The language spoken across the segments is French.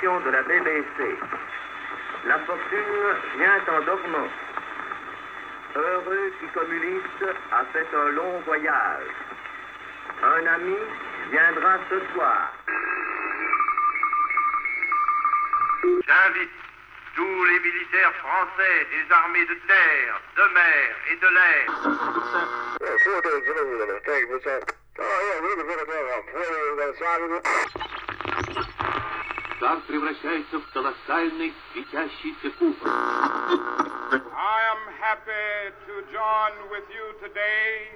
de la BBC. La fortune vient en dormant. Heureux qui communiste a fait un long voyage. Un ami viendra ce soir. J'invite tous les militaires français des armées de terre, de mer et de l'air Шар превращается в колоссальный светящийся куб. I am happy to join with you today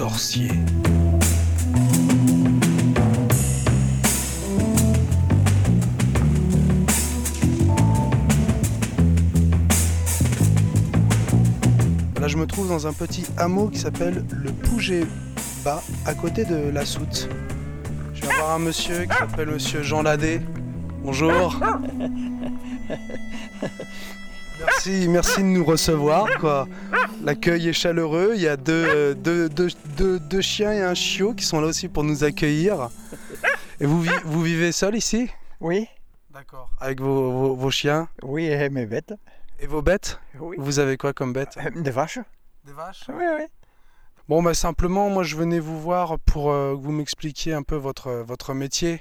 sorcier Là, je me trouve dans un petit hameau qui s'appelle le Pouget Bas, à côté de la Soute. Je vais voir un monsieur qui s'appelle monsieur Jean Ladet. Bonjour. Merci, merci de nous recevoir. Quoi. L'accueil est chaleureux. Il y a deux, deux, deux, deux- deux chiens et un chiot qui sont là aussi pour nous accueillir. Et vous, vi- vous vivez seul ici? Oui, D'accord. Avec vos, vos- vos chiens? Oui, et mes bêtes. et vos bêtes? Oui. Vous avez quoi comme bêtes? Euh, Des vaches Des vaches? Oui, oui. Bon, bah simplement, moi je venais vous voir pour euh, que vous m'expliquiez un peu votre, votre métier.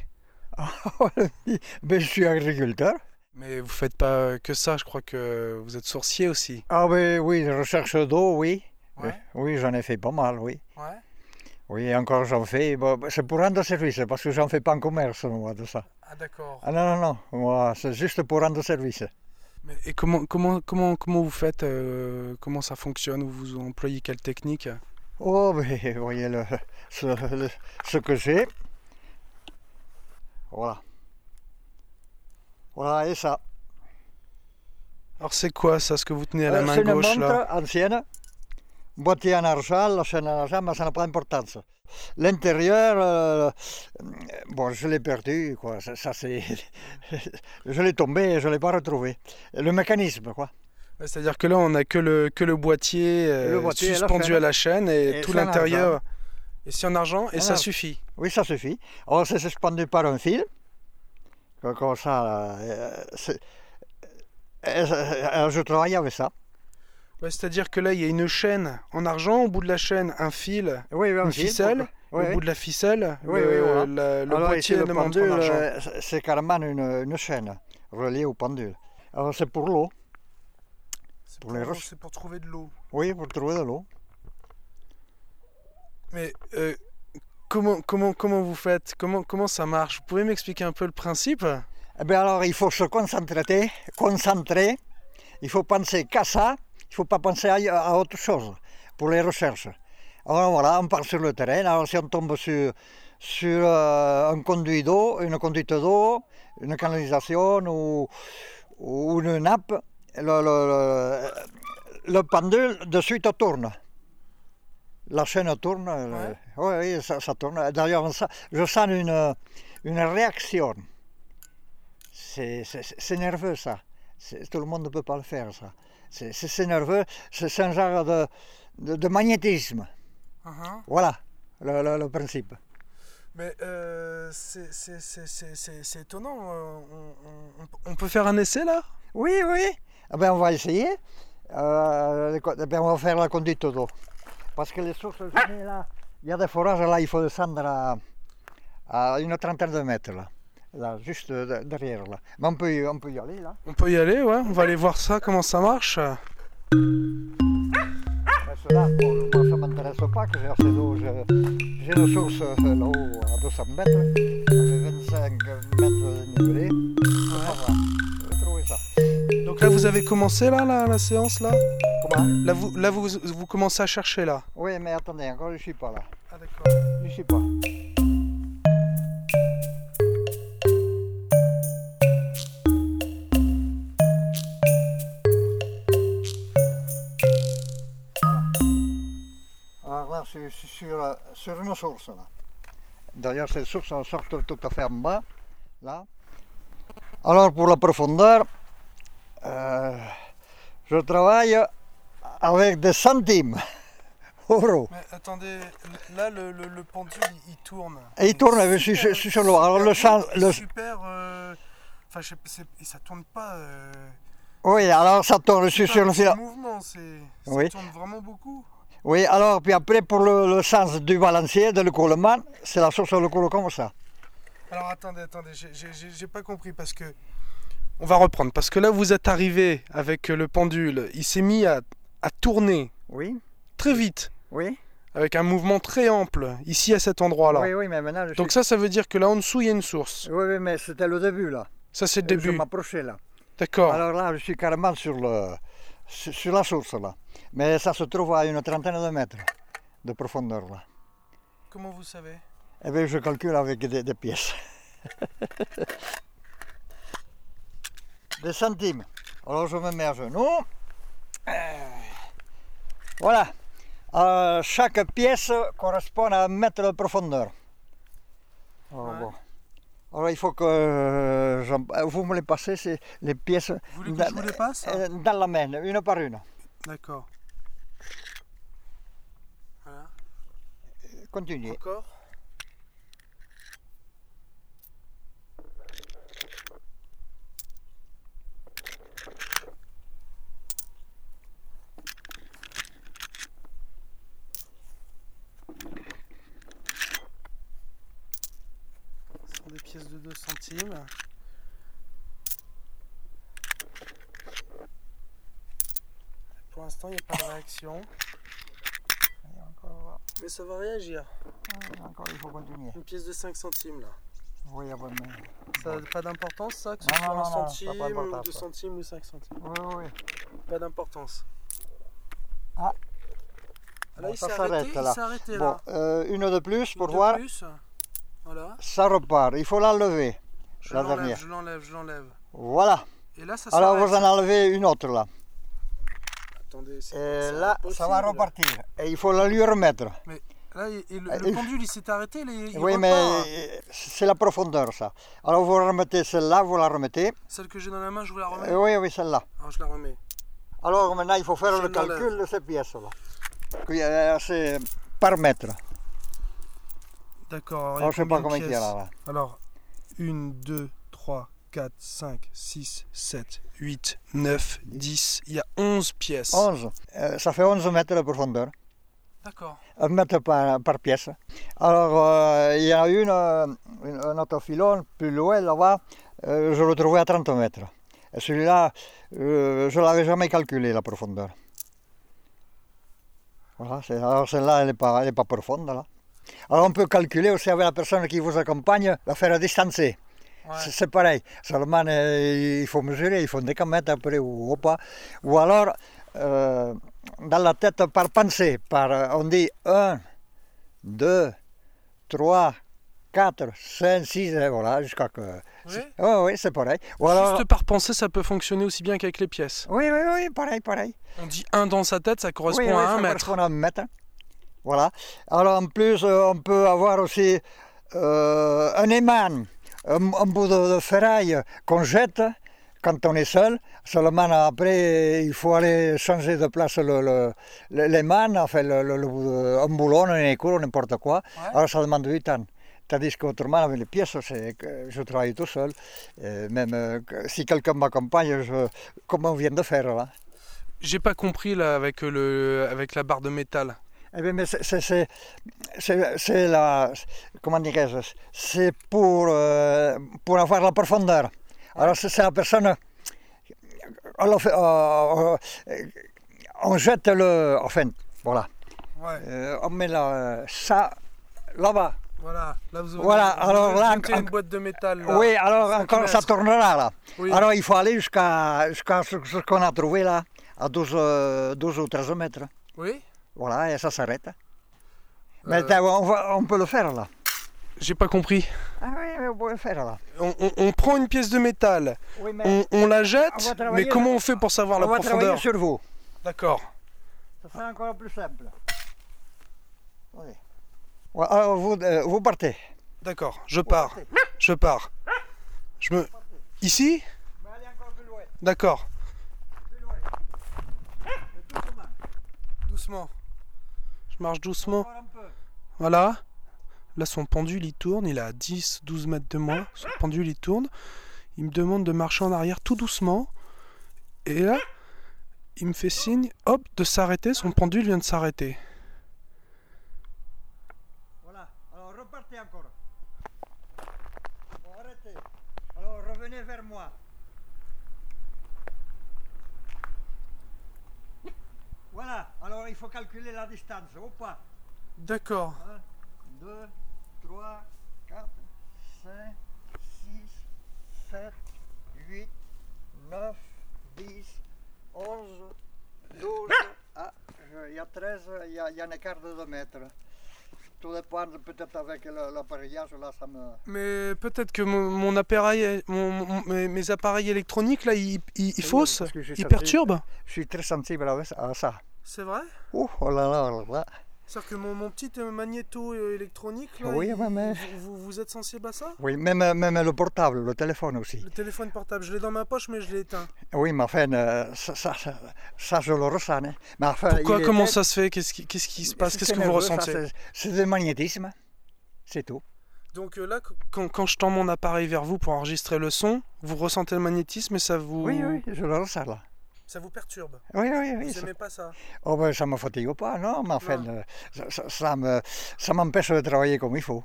ben, je suis agriculteur. Mais vous faites pas que ça, je crois que vous êtes sourcier aussi. Ah ben oui, recherche d'eau, oui. Ouais. Oui, j'en ai fait pas mal, oui. Ouais. Oui, encore j'en fais. Bon, ben, c'est pour rendre service, parce que j'en fais pas en commerce, moi, de ça. Ah d'accord. Ah non, non, non, moi, c'est juste pour rendre service. Mais, et comment, comment, comment, comment vous faites euh, Comment ça fonctionne? Vous employez quelle technique? Oh, vous voyez le, ce, le- ce que j'ai. Voilà. Voilà, et ça. Alors c'est quoi ça, ce que vous tenez à la Euh, main c'est une gauche montre là ancienne, boîtier en argent, la chaîne en argent, mais ça n'a pas d'importance. L'intérieur, euh, bon, je l'ai perdu, quoi. Ça, ça, c'est, je l'ai tombé, je l'ai pas retrouvé. Le mécanisme, quoi. C'est-à-dire que là on n'a que le, que le boîtier, euh, Le boîtier et la suspendu à la chaîne et, Et tout l'intérieur. Et c'est en argent et En ça argent. suffit. Oui, ça suffit. Alors, c'est suspendu par un fil, comme ça. euh, euh, euh, je travaille avec ça. Ouais, C'est-à-dire que là il y a une chaîne en argent, au bout de la chaîne un fil, Oui, oui, un une fil, ficelle, oui, au oui. bout de la ficelle, le, voilà. la- le Alors ici, pendule, argent. c'est- carrément une, une chaîne reliée au pendule. Alors c'est pour l'eau, C'est pour les c'est pour trouver de l'eau. oui, pour trouver de l'eau. Mais euh, comment, comment, comment vous faites? Comment, comment ça marche? Vous pouvez m'expliquer un peu le principe? Eh bien alors il faut se concentrer, concentrer. Il faut penser qu'à ça, il ne faut pas penser à, à autre chose pour les recherches. Alors voilà, on part sur le terrain. Alors si on tombe sur, sur euh, un conduit d'eau, une conduite d'eau, une canalisation ou, une nappe, le pendule de suite tourne. La chaîne tourne, le- oui, oui, ça, ça tourne. D'ailleurs, je sens une, une réaction. C'est nerveux ça. Tout le monde ne peut pas le faire ça. C'est nerveux, c'est un genre de, de, de magnétisme. Uh-huh. Voilà le, le- le principe. Mais euh, c'est étonnant. euh, On, on- on peut faire un essai là? Oui, oui. Eh ben, on va essayer. Euh, eh ben, on va faire la conduite d'eau. Parce que les sources, mets là, il y a des forages là, il faut descendre à, à une trentaine de mètres là. Là, juste de- derrière là. Mais on peut, y- on peut y aller là. On peut y aller, ouais. On va aller voir ça, comment ça marche. Cela, pour moi, ça ne m'intéresse pas que j'ai assez d'eau. J'ai une source euh, là-haut à 200 mètres, avec 25 mètres de dénivelé. Ça Donc là, vous avez commencé là, la, la séance là Comment? Là, vous, là vous, vous commencez à chercher là. Oui, mais attendez, encore je ne suis pas là. Ah d'accord. Je ne suis pas. Alors là, c'est c'est sur, euh, sur une source. Là. D'ailleurs, cette source elle sort tout à fait en bas. Là. Alors, pour la profondeur, je travaille avec des centimes euros. Mais attendez, là le, le, le pendule il, il tourne. Et il tourne, je suis, sur le. Alors le champ. Le, Super. euh, Enfin, je sais ça tourne pas. euh, oui, alors ça tourne, je suis sur le fil. mouvement, c'est. Ça Oui. tourne vraiment beaucoup. Oui, alors puis après pour le, le sens du balancier, de l'écoulement, c'est la source de l'écoulement comme ça. Alors attendez, attendez, j'ai pas compris parce que. On va reprendre. Parce que là, vous êtes arrivé avec le pendule. Il s'est mis à, à tourner Oui, très vite. oui. Avec un mouvement très ample. Ici, à cet endroit-là. Oui, oui, mais maintenant je Donc suis... ça, ça veut dire que là en dessous, il y a une source. Oui, oui, mais c'était le début là. Ça, c'est le Je début. m'approchais là. D'accord. Alors là, je suis carrément sur, le, sur, sur la source là. Mais ça se trouve à une trentaine de mètres de profondeur là. Comment vous savez? Et bien je calcule avec des, des pièces. des centimes. Alors je me mets à genoux. Euh, Voilà. Euh, chaque pièce correspond à un mètre de profondeur. Alors, Ouais. bon. Alors il faut que euh, vous me les passez, c'est les pièces Vous voulez que dans, je vous les passe dans la main, une par une. D'accord. Voilà. Continuez. Encore Sont des pièces de 2 centimes. Pour l'instant, il n'y a pas de réaction. Encore, Mais ça va réagir. encore, il faut continuer. Une pièce de 5 centimes là. Oui, ah ouais, mais- Ça n'a pas d'importance ça Que ce Non, soit non, un non, non, ça a pas centime, d'importance, 2 ça. centimes ou 5 centimes. oui, oui. Pas d'importance. Ah. Là, Bon, il ça s'est s'arrête, arrêté, là. il s'est arrêté Bon, là. euh, une de plus pour Une de voir. plus. Voilà. Ça repart. Il faut l'enlever. Je La l'enlève, dernière. je l'enlève, je l'enlève. Voilà. Et là, ça Alors vous en enlevez une autre là. Attendez, c'est Et là, ça va repartir. Et il faut la lui remettre. Là, il- il- le, Euh, il- pendule, il s'est arrêté, il, il oui, repart. mais euh, c'est la profondeur ça. Alors vous remettez celle-là, vous la remettez. Celle que j'ai dans la main, je vous la remets. Euh, oui, oui, celle-là. Alors, je la remets. Alors maintenant, il faut faire Je le calcul de ces pièces-là. Qui est- C'est par mètre. D'accord. alors, je sais pas combien il y a là. là. Alors, 1, 2, 3, 4, 5, 6, 7, 8, 9, 10. Il y a 11 pièces. 11. Euh, ça fait 11 mètres de profondeur. D'accord. un mètre par, par pièce. Alors, euh, il y en a une, euh, une- un autre filon plus loin là-bas, euh, je le trouvais à 30 mètres. Et celui-là, je ne l'avais jamais calculé la profondeur. Voilà, alors celle-là, elle n'est pas, elle est pas profonde. Là. Alors on peut calculer aussi avec la personne qui vous accompagne, la faire à distancer. Ouais. C'est- pareil. Seulement, euh, il faut mesurer, il faut des mètres après ou, ou pas. Ou alors, euh, dans la tête par pensée, par, euh, on dit 1, 2, 3, 4, 5, 6, et voilà, jusqu'à que. Oui. Oui, oui, c'est pareil. Ou alors- Juste par pensée, ça peut fonctionner aussi bien qu'avec les pièces. Oui, oui, oui, pareil, pareil. On dit 1 dans sa tête, ça correspond oui, oui, à ça 1 mètre. correspond à un mètre. Voilà. Alors en plus, euh, on peut avoir aussi euh, un aimant, un, un bout de, de ferraille qu'on jette quand on est seul. Seulement après, il faut aller changer de place le, enfin, le, un boulon, un écrou, n'importe quoi. Alors ça demande du temps. Tandis qu'autrement, avec les pièces, je travaille tout seul. Et même euh, si quelqu'un m'accompagne, je, comme on vient de faire là? J'ai pas compris là avec, le, avec la barre de métal. Eh bien, mais c'est- la. Comment dirais-je C'est pour, euh, pour avoir la profondeur. Alors, c'est c'est la personne. On, euh, euh, on jette le. Enfin, voilà. Ouais, Euh, on met la, ça là-bas. voilà. Là, vous Voilà, alors là, une boîte de métal. là. Oui, alors encore ça tournera là. Oui. Alors il faut aller jusqu'à jusqu'à ce, ce qu'on a trouvé là, à 12, euh, 12 ou 13 mètres. Oui Voilà, et ça s'arrête. Mais Euh, t'as- on, va- on peut le faire là. J'ai pas compris. Ah oui, mais on peut le faire là. On, on- on prend une pièce de métal, Oui, mais on, on la On jette, va mais comment on fait pour savoir on la va profondeur travailler sur vous. D'accord. Ça sera encore plus simple. Oui. Ouais, alors vous, euh, vous partez. D'accord, je pars. Je pars. Je me. Ici Mais allez encore plus loin. D'accord. Plus loin. Doucement. Doucement. Je marche doucement. Voilà. Là, son pendule, il tourne. Il est à 10, 12 mètres de moi. Son pendule, il tourne. Il me demande de marcher en arrière tout doucement. Et là, il me fait signe, hop, de s'arrêter. Son pendule vient de s'arrêter. Voilà, alors repartez encore. Arrêtez. Alors revenez vers moi. Voilà, alors il faut calculer la distance, ou pas D'accord. 1, 2, 3, 4, 5, 6, 7, 8, 9, 10, 11, 12, ah, il y a 13, il y a, il y a un écart de 2 mètres. Tout dépend peut-être avec l'appareillage, là ça me... Mais peut-être que mon, mon appareil, mon- mon- mes, mes appareils électroniques, là, ils, ils, ils faussent Ils perturbent Je suis très sensible à à ça. C'est vrai? Oh, oh là là, oh là là. C'est-à-dire que mon, mon petit euh, magnéto euh, électronique, là, Oui, il- ouais, mais- vous, vous- êtes sensible à ça? Oui, même, même le portable, le téléphone aussi. Le téléphone portable, je l'ai dans ma poche, mais je l'ai éteint. Oui, mais enfin, euh, ça, ça, ça, ça, je le ressens. hein. Mais enfin, Pourquoi Comment était- ça se fait? Qu'est-ce qui, qu'est-ce qui se passe? Qu'est-ce que vous nerveux, ressentez? c'est- du magnétisme, c'est tout. Donc euh, là, quand, quand je tends mon appareil vers vous pour enregistrer le son, vous ressentez le magnétisme et ça vous, Oui, oui, je le ressens là. Ça vous perturbe. Oui, oui, oui. Vous ça- aimez pas ça Oh, ben, ça ne me fatigue pas, non, mais enfin, Non. euh, ça, me- ça m'empêche de travailler comme il faut.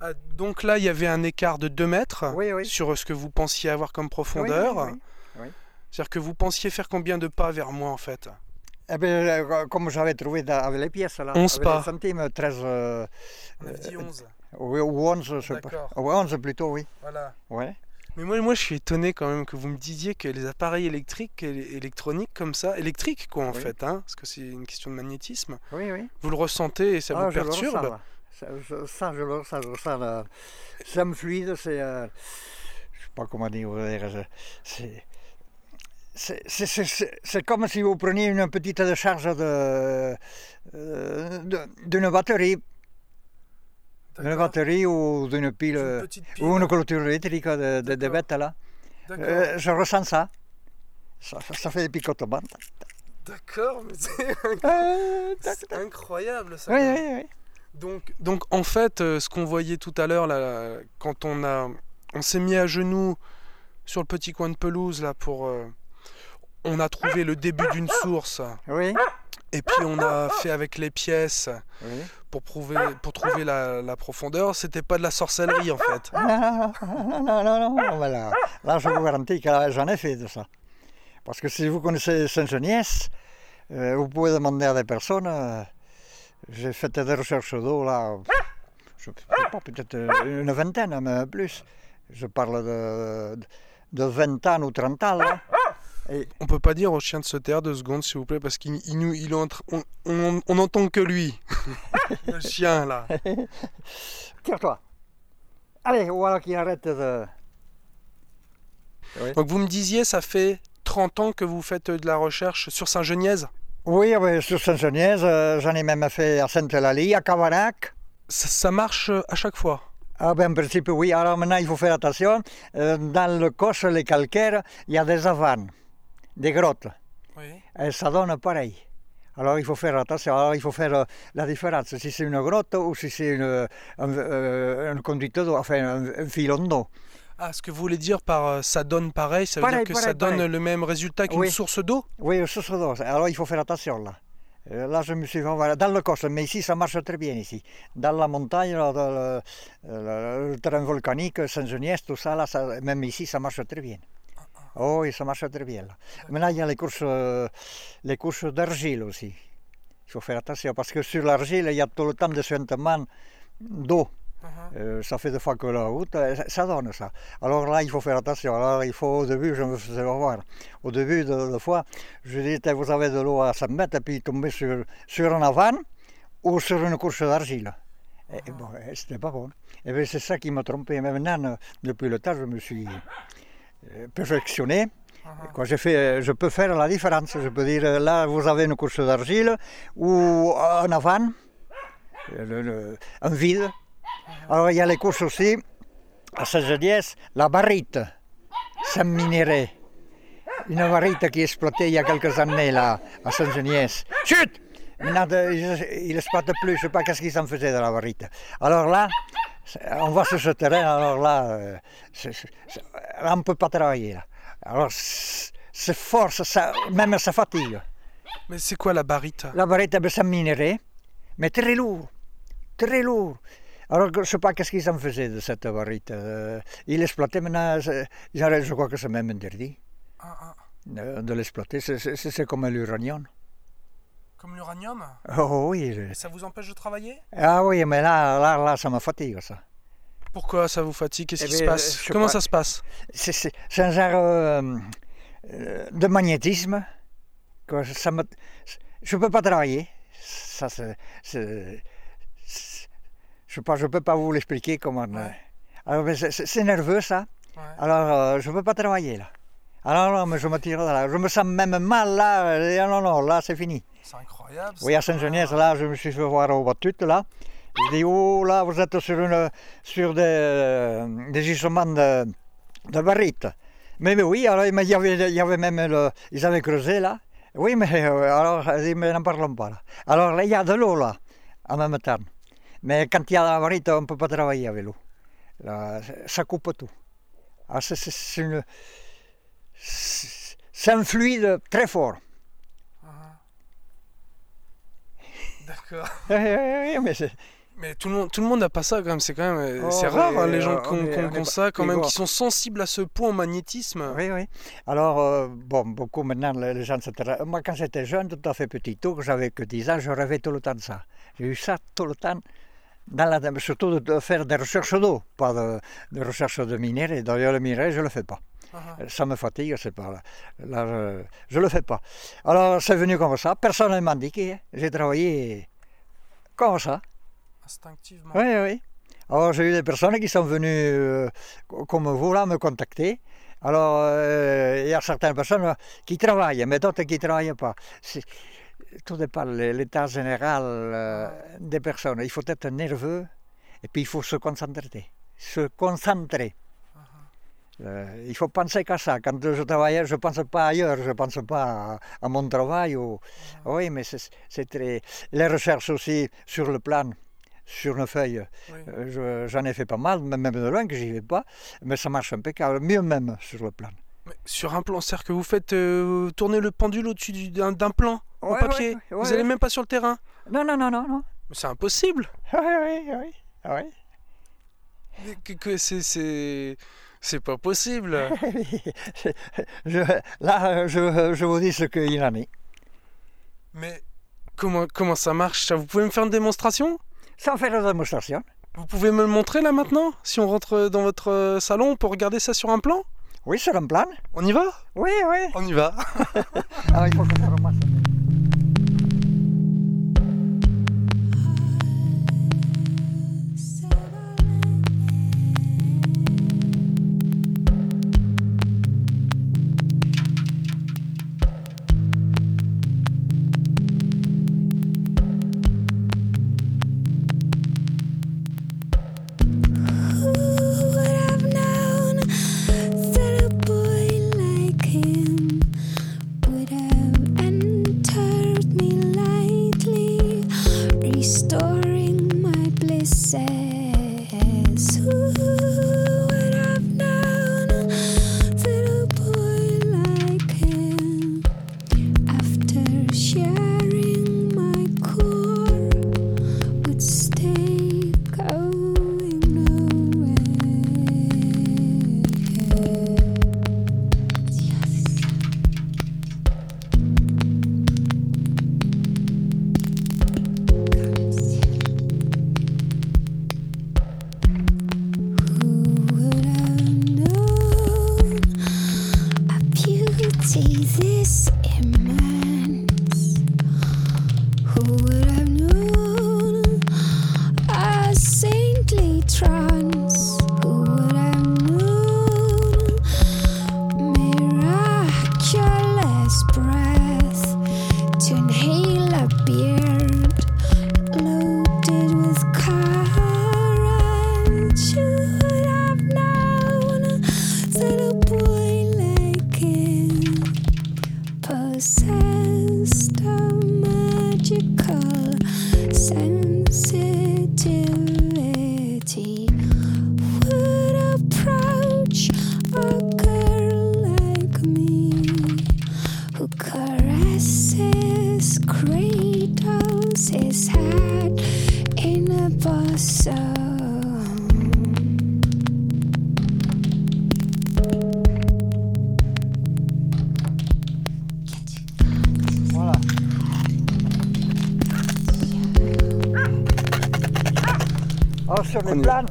Ah, Donc là, il y avait un écart de 2 mètres Oui, oui. sur ce que vous pensiez avoir comme profondeur. oui. C'est-à-dire que vous pensiez faire combien de pas vers moi en fait? Eh bien, euh, comme j'avais trouvé avec les pièces là, 11 avec pas. les centimes, 13, euh, On avait dit 11. oui, ou 11, je sais pas. Oui, 11 plutôt, oui. Voilà. Ouais. Mais moi, moi, je suis étonné quand même que vous me disiez que les appareils électriques, électroniques comme ça, électriques quoi en Oui. fait, hein, parce que c'est une question de magnétisme, Oui, oui. vous le ressentez et ça Ah, vous je le perturbe. ressens. Ça, je, ça, je le ressens, je ressens. là. Ça me fluide, c'est. euh, je sais pas comment dire. je- C'est. C'est, comme si vous preniez une petite décharge de, euh, de- d'une batterie, d'une batterie ou d'une pile, Une euh, pile. ou une clôture électrique de, de, de bête là. Euh, je ressens ça. Ça, fait des picotements. D'accord, mais c'est Euh, incroyable ça. Oui, oui, oui. Donc, donc en fait, euh, ce qu'on voyait tout à l'heure, là, quand on a, on s'est mis à genoux sur le petit coin de pelouse là pour, euh, on a trouvé le début d'une source Oui, et puis on a fait avec les pièces oui. pour prouver, pour trouver la, la profondeur. C'était pas de la sorcellerie en fait. Non, non, non, non, voilà. Là, je vous garantis que j'en ai fait de ça. Parce que si vous connaissez Saint-Geniès, euh, vous pouvez demander à des personnes. euh, J'ai fait des recherches d'eau là, je sais pas, peut-être euh, une vingtaine, mais plus. Je parle de, de 20 ans ou 30 ans là. Et, On peut pas dire au chien de se taire deux secondes s'il vous plaît parce qu'il il nous, il est en train- on, on, on entend que lui, le chien là. tire-toi. Allez, voilà qu'il arrête de. Donc vous me disiez, ça fait 30 ans que vous faites de la recherche sur Saint-Genièse? Oui, oui, sur Saint-Geniès, euh, j'en ai même fait à Sainte-Eulalie, à Cavanac. ça, ça marche euh, à chaque fois? Ah ben, en principe, oui. Alors maintenant, il faut faire attention. Euh, dans le coche, les calcaires, il y a des avanes, des grottes. Oui. Et ça donne pareil. Alors il faut faire attention. Alors il faut faire euh, la différence. Si c'est une grotte ou si c'est une, un, un conduite d'eau, enfin un, un filon d'eau. Ah, ce que vous voulez dire par euh, ça donne pareil, ça veut Pareil, dire que ça donne pareil. le même résultat qu'une Oui. source d'eau? Oui, source d'eau. Alors il faut faire attention là. Euh, Là, je me suis fait voilà, dans le coste, mais ici, ça marche très bien ici. Dans la montagne, là, dans le, le- le terrain volcanique, Saint-Geniès, tout ça, là, ça- même ici, ça marche très bien. Oh oui, ça marche très bien. Là. Maintenant, il y a les courses, les courses d'argile aussi. Il faut faire attention parce que sur l'argile, il y a tout le temps de suintement d'eau. Euh, ça fait deux fois que la route, euh, ça- ça donne ça. Alors là, il faut faire attention. Alors il faut, au début, je me faisais voir. Au début de la fois, je disais, vous avez de l'eau à 100 mètres, et puis tomber sur, sur un avant ou sur une course d'argile. Et bon, euh, c'était pas bon. Et bien, c'est ça qui m'a trompé. Mais maintenant, depuis le temps, je me suis perfectionné. Quoi, j'ai fait, euh, je peux faire la différence. Je peux dire, euh, là, vous avez une course d'argile ou un avant, euh, le- le- un vide. Alors, il y a les courses aussi, à Saint-Geniès, la barite, c'est un minerai. Une barite qui exploitait il y a quelques années là, à Saint-Geniès. Chut Maintenant, il n'exploite plus, je ne sais pas qu'est-ce qu'ils en faisaient de la barite. Alors là, on va sur ce terrain, alors là, euh, là, on ne peut pas travailler. Là. Alors, c'est fort, ça- même ça fatigue. Mais c'est quoi la barite? La barrette, ben, c'est un minerai, mais très lourd, très lourd. Alors, je ne sais pas qu'est-ce qu'ils en faisaient de cette barrette. Euh, ils l'exploitaient maintenant, je crois que c'est même interdit Ah, euh, de l'exploiter. C'est comme l'uranium. Comme l'uranium Oh oui, je- Ça vous empêche de travailler? Ah oui, mais là, là, là, ça me fatigue, ça. Pourquoi ça vous fatigue? Qu'est-ce Eh qui se ben, passe? Comment crois- ça se passe? C'est- C'est c'est un genre euh, euh, de magnétisme. que ça me, je ne peux pas travailler. Ça, c'est- je ne peux, pas- je peux pas vous l'expliquer comment. euh, alors, mais c'est- nerveux, ça. Ouais. Alors, euh, je ne peux pas travailler, là. Alors, non, mais je me tire de là. Je me sens même mal, là. Ah non, non, là, c'est fini. C'est incroyable. Oui, à Saint-Genès, là, je me suis fait voir au batut, là. Je dis, oh, là, vous êtes sur, une, sur des, euh, des gisements de, de barrites. Mais, mais oui, alors, mais il y avait, il y avait même le, ils avaient creusé, là. Oui, mais euh, alors, mais n'en parlons pas, là. Alors, là, il y a de l'eau, là, en même temps. Mais quand il y a la barrite, on ne peut pas travailler avec l'eau. Ça coupe tout. Ah, c'est une- c'est- un fluide très fort. D'accord. Oui, oui, mais c'est... Mais tout le monde, tout le monde n'a pas ça quand même. C'est quand même, euh, Oh, c'est oui, rare hein, les gens qui ont, ça quand même, qui sont sensibles à ce point au magnétisme. Oui, oui. Alors, euh, bon, beaucoup maintenant, les gens se tra- Moi, quand j'étais jeune, tout à fait petit, que j'avais que 10 ans, je rêvais tout le temps de ça. J'ai eu ça tout le temps, dans la... surtout de, faire des recherches d'eau, pas de, de recherche de minerais. D'ailleurs, le minerai, je ne le fais pas. Uh-huh. Ça me fatigue, c'est pas là. Là, je ne le fais pas. Alors, c'est venu comme ça. Personne ne m'a indiqué. hein. J'ai travaillé comme ça. Instinctivement. Oui, oui. Alors j'ai eu des personnes qui sont venues, euh, co- comme vous là, me contacter. Alors euh, il y a certaines personnes euh, qui travaillent, mais d'autres qui ne travaillent pas. Tout dépend de l'état général euh, des personnes. Il faut être nerveux et puis il faut se concentrer. Se concentrer. Euh, il faut penser qu'à ça. Quand je travaille, je ne pense pas ailleurs, je ne pense pas à, à mon travail. ou- Oui, mais c'est très... Les recherches aussi sur le plan, sur une feuille, Oui. euh, je- j'en ai fait pas mal, même de loin que j'y vais pas, mais ça marche impeccable, mieux même sur le plan. Mais sur un plan, c'est-à-dire que vous faites euh, tourner le pendule au-dessus du- d'un plan en Ouais, papier. ouais, ouais, vous n'allez même pas sur le terrain? Non, non, non, non, c'est impossible. Oui, oui, oui. oui. Mais que- que c'est c'est pas possible. Je- là, je, je vous dis ce qu'il en est. Mais comment comment ça marche? Ça Vous pouvez me faire une démonstration? Sans faire de démonstration. Vous pouvez me le montrer là maintenant? Si on rentre dans votre salon, on peut regarder ça sur un plan? Oui, sur un plan. On y va? Oui, oui. On y va. Alors, il faut que je ramasse. You. Sur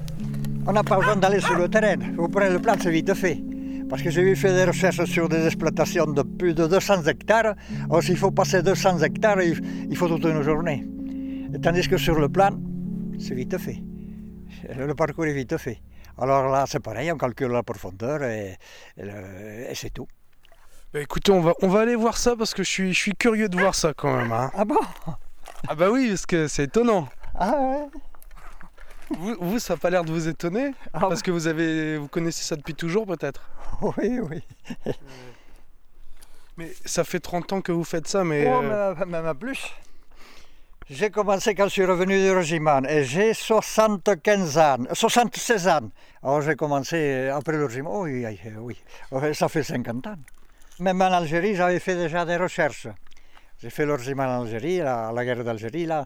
on n'a pas besoin d'aller sur le terrain. Vous prenez le plan, c'est vite fait. Parce que j'ai vu faire des recherches sur des exploitations de plus de 200 hectares. Alors s'il faut passer 200 hectares, il, faut toute une journée. Tandis que sur le plan, c'est vite fait. Le parcours est vite fait. Alors là, c'est pareil, on calcule la profondeur et, et le- et c'est tout. Bah, écoutez, on va, on va aller voir ça parce que je suis, je suis curieux de voir ça quand même. hein. Ah bon? Ah bah oui, parce que c'est étonnant. Ah ouais Vous, vous, ça n'a pas l'air de vous étonner Ah Parce que vous, avez, vous connaissez ça depuis toujours peut-être Oui, oui. Mais ça fait 30 ans que vous faites ça, mais... Oh, euh, mais- même plus. J'ai commencé quand je suis revenu du régiment et j'ai 75 ans, 76 ans. Alors j'ai commencé après le régiment, oh, oui, oui, oui, Ouais, ça fait 50 ans. Même en Algérie, j'avais fait déjà des recherches. J'ai fait le régiment en Algérie, la, la guerre d'Algérie, là.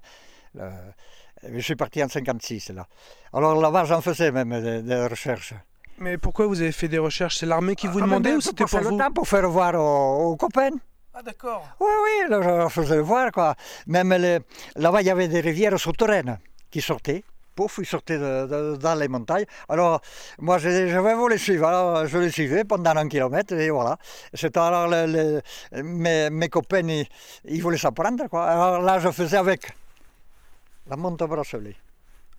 Je suis parti en 56, là. Alors là-bas, j'en faisais même des, des recherches. Mais pourquoi vous avez fait des recherches? C'est l'armée qui vous Ah, demandait mais ou c'était pour le vous? temps pour faire voir aux, aux copains. Ah d'accord. Oui, oui, là, je leur faisais voir, quoi. Même là-bas, il y avait des rivières souterraines qui sortaient. Pouf, ils sortaient de- de- dans les montagnes. Alors, moi, je, je vais vous les suivre. Alors, je les suivais pendant un kilomètre, et voilà. C'était alors, le- le- mes, mes copains, ils, ils voulaient s'apprendre, quoi. Alors là, je faisais avec la monte au bracelet.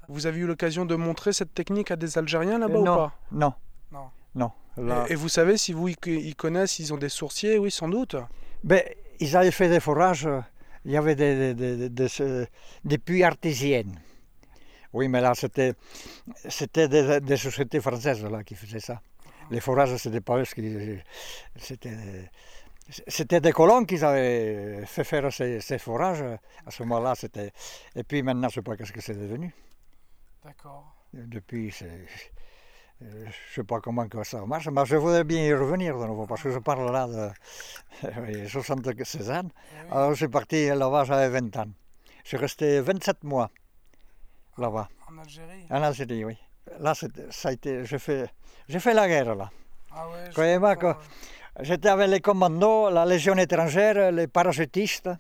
Vous avez eu l'occasion de montrer cette technique à des Algériens là-bas ou pas? non, Non. non. Là- et, et vous savez si vous ils connaissent, ils ont des sourciers? Oui, sans doute. Ben, ils avaient fait des forages, euh, il y avait des, des, des, des- des- des puits artésiennes. Oui, mais là, c'était, c'était des, des sociétés françaises là, qui faisaient ça. Les forages, c'était pas eux qui. C'était, c'était des colons qui avaient fait faire ces, ces forages. À ce moment-là, c'était. Et puis maintenant, je ne sais pas qu'est-ce que c'est devenu. D'accord. Depuis, c'est. euh, Je ne sais pas comment que ça marche, mais je voudrais bien y revenir de nouveau, parce que je parle là de oui, 76 ans. Alors je suis parti là-bas, j'avais 20 ans. Je suis resté 27 mois là-bas, En Algérie? En Algérie, oui. Là, ça a été, j'ai fait, fait la guerre là. Ah ouais. Croyez-moi que j'étais avec les commandos, la Légion étrangère, les parachutistes,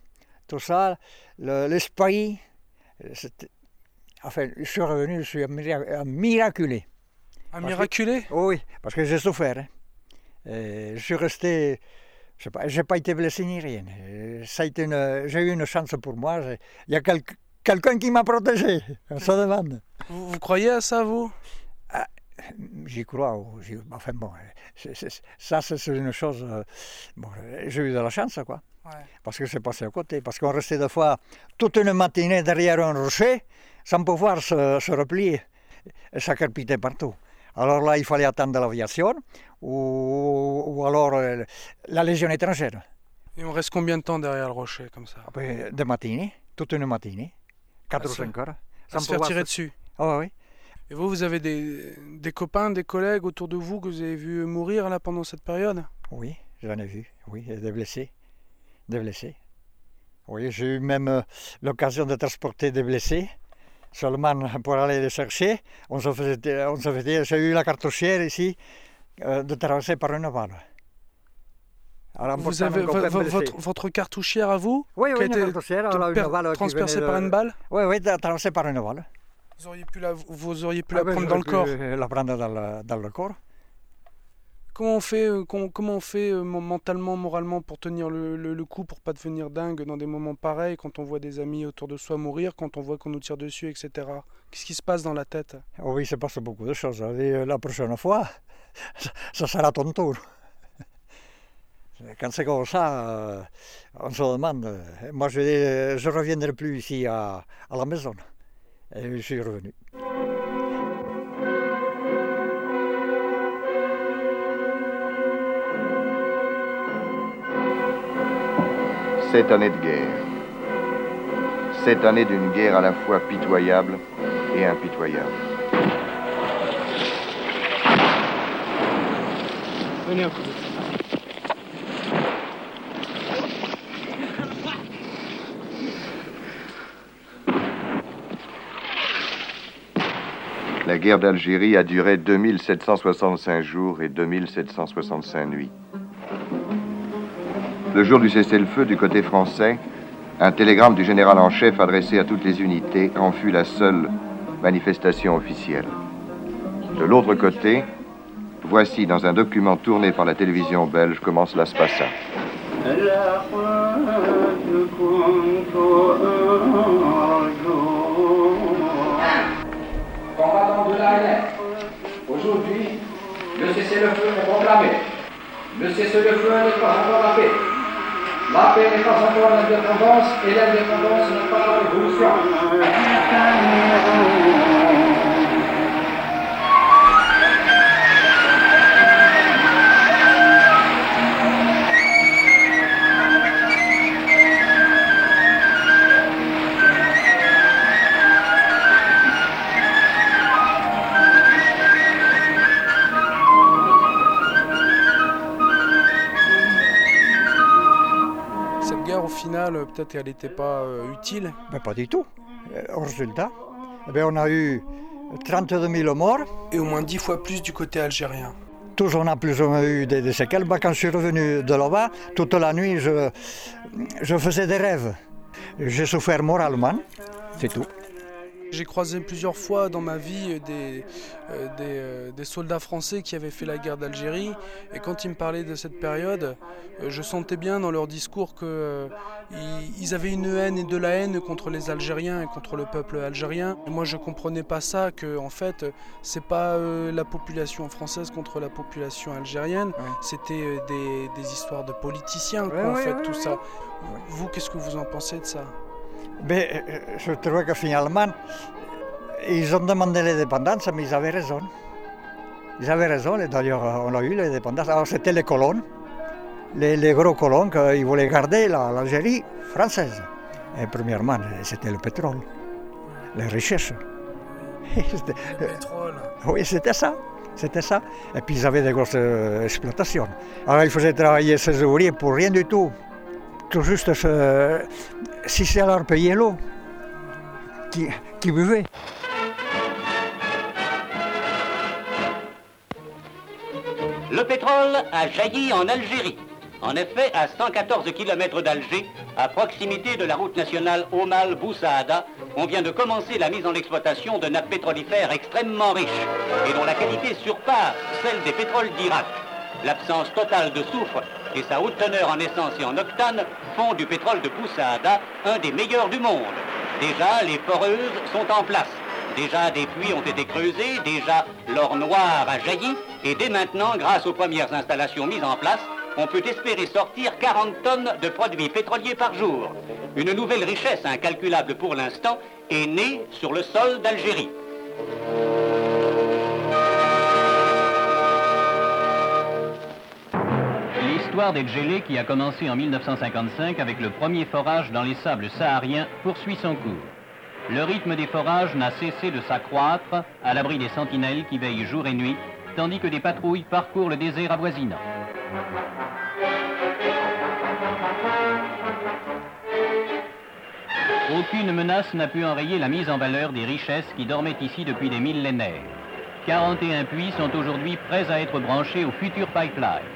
tout ça, le, les Enfin, je suis revenu, je suis un miraculé. Un que- miraculé? Oh oui, parce que j'ai souffert. hein. Et je suis resté. Je sais pas, pas été blessé ni rien. J'ai eu une chance pour moi. Il y a quel- quelqu'un qui m'a protégé. On se demande. vous, vous croyez à ça, vous? J'y crois. Enfin bon, ça c'est une chose. euh, Bon, j'ai eu de la chance, quoi. Ouais. Parce que c'est passé à côté. Parce qu'on restait des fois toute une matinée derrière un rocher sans pouvoir se, se replier. Et ça crépitait partout. Alors là, il fallait attendre l'aviation ou, ou alors euh, la Légion étrangère. Et on reste combien de temps derrière le rocher, comme ça? Après, des matinées, toute une matinée, 4 À ou se- 5 heures. Sans se faire pouvoir tirer dessus Ah oui. Et vous, vous avez des, des copains, des collègues autour de vous que vous avez vu mourir là pendant cette période? Oui, j'en ai vu, oui, et des blessés. Des blessés. Oui, j'ai eu même euh, l'occasion de transporter des blessés. Seulement pour aller les chercher, on se faisait, on se faisait j'ai eu la cartouchière ici euh, de traverser par une balle. Alors, Vous avez votre, votre cartouchière à vous? Oui, oui, une cartouchière, alors une balle transpercée par de- une balle? Oui, oui, de- traversée par une balle. Vous auriez pu la, vous auriez pu Ah la ben, prendre dans le j'aurais corps. pu La prendre dans le, dans le corps. Comment on fait, euh, com- comment on fait euh, mentalement, moralement pour tenir le, le- le coup, pour pas devenir dingue dans des moments pareils, quand on voit des amis autour de soi mourir, quand on voit qu'on nous tire dessus, etc. Qu'est-ce qui se passe dans la tête? Oh oui, il se passe beaucoup de choses. Et euh, la prochaine fois, ça, sera ton tour. Quand c'est comme ça, euh, on se demande. euh, Moi, je ne reviendrai plus ici à, à la maison. Et je suis revenu. Sept années de guerre. Sept années d'une guerre à la fois pitoyable et impitoyable. La guerre d'Algérie a duré 2765 jours et 2765 nuits. Le jour du cessez-le-feu du côté français, un télégramme du général en chef adressé à toutes les unités en fut la seule manifestation officielle. De l'autre côté, voici dans un document tourné par la télévision belge comment cela se aujourd'hui, le cessez-le-feu est proclamé. Le cessez-le-feu n'est pas encore la paix. La paix n'est pas encore l'indépendance et l'indépendance n'est pas la révolution. Peut-être qu'elle n'était pas euh, utile. Mais pas du tout. Euh, Au résultat, eh bien, on a eu 32 000 morts. Et au moins dix fois plus du côté algérien. Tous on a plus ou moins eu des, des séquelles. Bah, quand je suis revenu de là-bas, toute la nuit, je, je faisais des rêves. J'ai souffert moralement, c'est tout. J'ai croisé plusieurs fois dans ma vie euh, des, euh, des, euh, des soldats français qui avaient fait la guerre d'Algérie. Et quand ils me parlaient de cette période, je sentais bien dans leur discours qu'ils ils avaient une haine et de la haine contre les Algériens et contre le peuple algérien. Et moi, je comprenais pas ça, que en fait, c'est pas la population française contre la population algérienne. C'était des, des histoires de politiciens, quoi, Ouais, en ouais, fait, tout ça. Vous, qu'est-ce que vous en pensez de ça? Mais euh, je trouvais que finalement, ils ont demandé l'indépendance, mais ils avaient raison. Ils avaient raison, et d'ailleurs, on a eu l'indépendance. Alors, c'était les colons, les, les gros colons qu'ils voulaient garder la- l'Algérie française. Et premièrement, c'était le pétrole, les richesses. Euh, Pétrole. Oui, c'était ça. C'était ça. Et puis ils avaient des grosses euh, exploitations. Alors ils faisaient travailler ces ouvriers pour rien du tout. Tout juste ce- si c'est leur payer l'eau qui, qui buvaient. Le pétrole a jailli en Algérie. En effet, à 114 km d'Alger, à proximité de la route nationale Omal-Boussaada, on vient de commencer la mise en exploitation de nappes pétrolifères extrêmement riches et dont la qualité surpasse celle des pétroles d'Irak. L'absence totale de soufre et sa haute teneur en essence et en octane du pétrole de Boussaada un des meilleurs du monde. Déjà, les foreuses sont en place. Déjà, des puits ont été creusés, déjà, l'or noir a jailli, et dès maintenant, grâce aux premières installations mises en place, on peut espérer sortir 40 tonnes de produits pétroliers par jour. Une nouvelle richesse incalculable pour l'instant est née sur le sol d'Algérie. L'histoire des gelées qui a commencé en 1955 avec le premier forage dans les sables sahariens poursuit son cours. Le rythme des forages n'a cessé de s'accroître à l'abri des sentinelles qui veillent jour et nuit, tandis que des patrouilles parcourent le désert avoisinant. Aucune menace n'a pu enrayer la mise en valeur des richesses qui dormaient ici depuis des millénaires. 41 puits sont aujourd'hui prêts à être branchés au futur pipeline.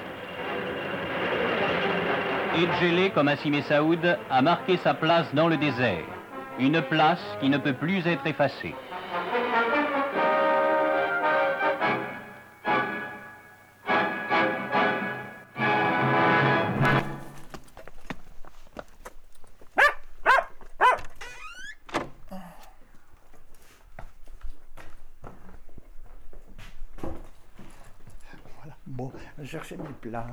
Edgelé, comme Assimé Saoud, a marqué sa place dans le désert. Une place qui ne peut plus être effacée. Voilà, bon, chercher mes plats.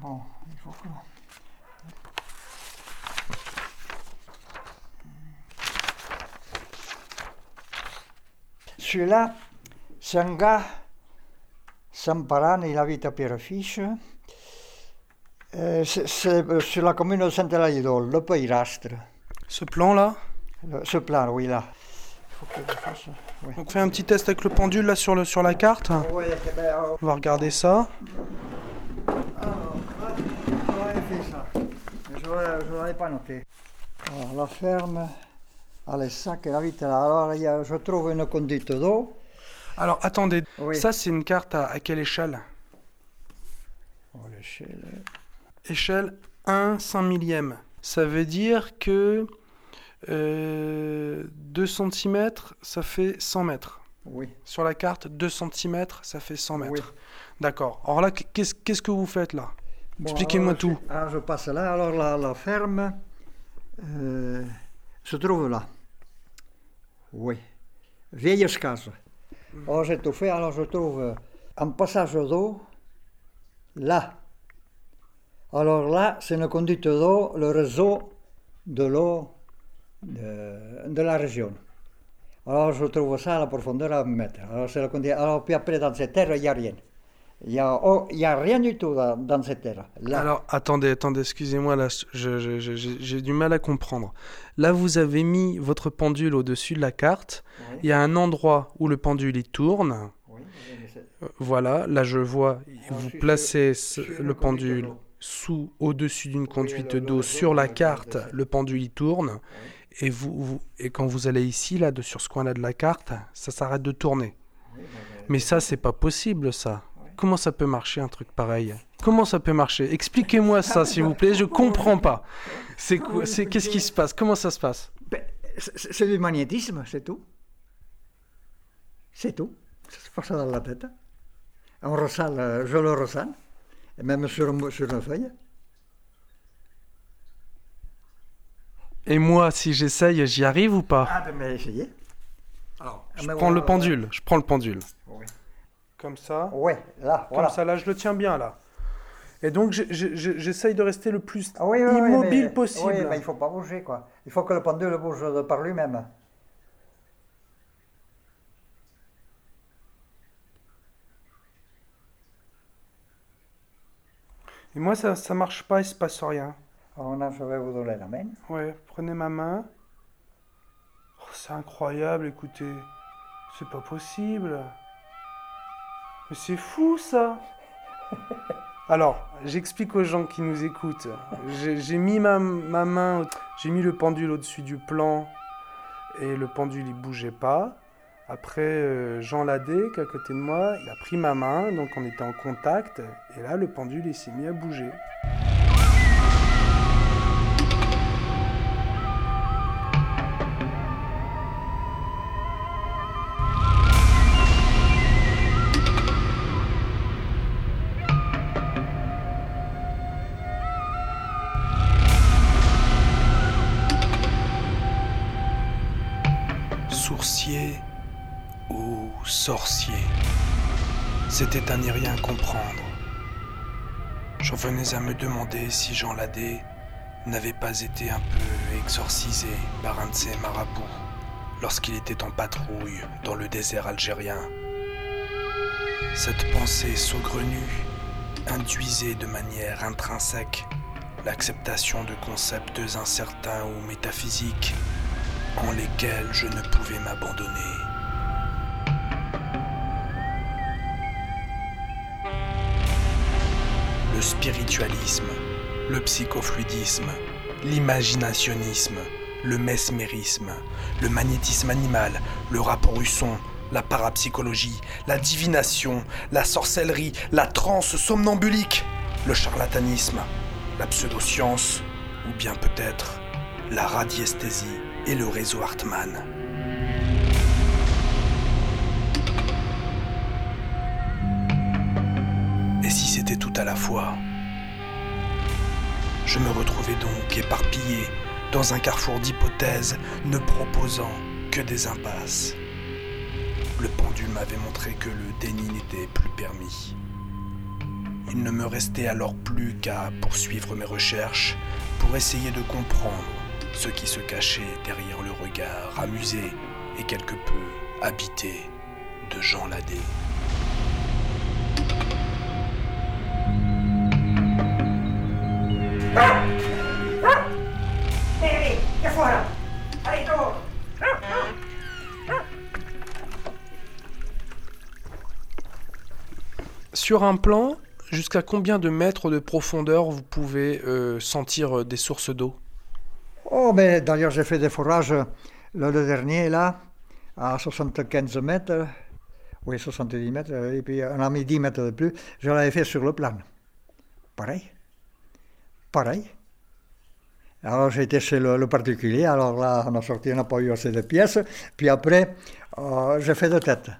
Bon, il faut que... Celui-là, c'est un gars, Samparan, il habite à Pierrefiche. Euh, c'est- euh, sur la commune de Saint-Élaïdol, le Pays Rastre. Ce plan-là Ce plan, oui, là. Il faut que je fasse. ouais. On fait un petit test avec le pendule là sur, le, sur la carte. Eh ben, euh, On va regarder ça. Alors, là, j'aurais fait ça. Mais Je ne l'avais pas noté. Alors, la ferme, Alessac, elle habite là? Alors, il y a- je trouve une conduite d'eau. Alors attendez, Oui. ça c'est une carte à, à quelle échelle? Oh, l'échelle. Échelle 1 5 millième. Ça veut dire que euh, 2 cm, ça fait 100 mètres. Oui. Sur la carte, 2 cm, ça fait 100 mètres. Oui. D'accord. Alors là, qu'est-ce qu'est-ce que vous faites là? Bon, Expliquez-moi tout. je- Alors, je passe là. Alors, la, la ferme euh, se trouve là. Oui. Vieille case. Alors, j'ai tout fait. Alors, je trouve euh, un passage d'eau là. Alors là, c'est une conduite d'eau, le réseau de l'eau de, de la région. Alors, je trouve ça à la profondeur à un mètre. Alors, c'est la conduite- Alors, puis après, dans cette terre, il n'y a rien. Il n'y a, oh, y a rien du tout dans, dans cette terre. Là. Alors attendez, attendez, excusez-moi là, j'ai du mal à comprendre. Là, vous avez mis votre pendule au-dessus de la carte. Oui. Il y a un endroit où le pendule il tourne. Oui, Euh, Voilà, là je vois, Alors, vous je placez le pendule sous, au-dessus d'une conduite d'eau sur la carte, le pendule il tourne, et, vous, vous- et quand vous allez ici, là, de, sur ce coin-là de la carte, ça s'arrête de tourner. Mais ça, c'est pas possible, ça. Comment ça peut marcher un truc pareil? Comment ça peut marcher? Expliquez-moi ça, s'il vous plaît. Je comprends pas. C'est quoi C'est qu'est-ce qui se passe? Comment ça se passe? Ben, c'est du magnétisme, c'est tout. C'est tout. Ça se passe dans la tête. On ressent, le- je le ressens, et même sur, sur une feuille. Et moi, si j'essaye, j'y arrive ou pas? Ah, ben, mais essayez. Alors, Ah, je mais prends voilà, le pendule. Je prends le pendule. Oui. Comme ça. Ouais, là, Comme voilà. ça, là, je le tiens bien, là. Et donc, j'essaye de rester le plus Ah oui, oui, oui, immobile mais- possible. Oui, mais il ne faut pas bouger, quoi. Il faut que le pendule bouge par lui-même. Et moi, ça, ça marche pas, il se passe rien. Alors maintenant, je vais vous donner la main. Ouais, prenez ma main. Oh, c'est incroyable, écoutez. C'est pas possible. C'est fou, ça. Alors, j'explique aux gens qui nous écoutent. J'ai mis ma, ma main, j'ai mis le pendule au-dessus du plan et le pendule il bougeait pas. Après, euh, Jean Ladé, qui est à côté de moi, il a pris ma main, donc on était en contact. Et là, le pendule il s'est mis à bouger. C'était à n'y rien comprendre. J'en venais à me demander si Jean Ladé n'avait pas été un peu exorcisé par un de ses marabouts lorsqu'il était en patrouille dans le désert algérien. Cette pensée saugrenue induisait de manière intrinsèque l'acceptation de concepts incertains ou métaphysiques en lesquels je ne pouvais m'abandonner. Le spiritualisme, le psychofluidisme, l'imaginationnisme, le mesmérisme, le magnétisme animal, le rapport au son, la parapsychologie, la divination, la sorcellerie, la transe somnambulique, le charlatanisme, la pseudoscience, ou bien peut-être la radiesthésie et le réseau Hartmann. La fois Je me retrouvais donc éparpillé dans un carrefour d'hypothèses ne proposant que des impasses. Le pendule m'avait montré que le déni n'était plus permis. Il ne me restait alors plus qu'à poursuivre mes recherches pour essayer de comprendre ce qui se cachait derrière le regard amusé et quelque peu habité de Jean Ladé. Sur un plan, jusqu'à combien de mètres de profondeur vous pouvez euh, sentir euh, des sources d'eau? Oh, mais d'ailleurs, j'ai fait des forages le, dernier, là, à 75 mètres. Oui, 70 mètres. Et puis, on a mis 10 mètres de plus. Je l'avais fait sur le plan. Pareil. Pareil. Alors, j'étais chez le, particulier. Alors là, on a sorti, on n'a pas eu assez de pièces. Puis après, euh, j'ai fait deux têtes.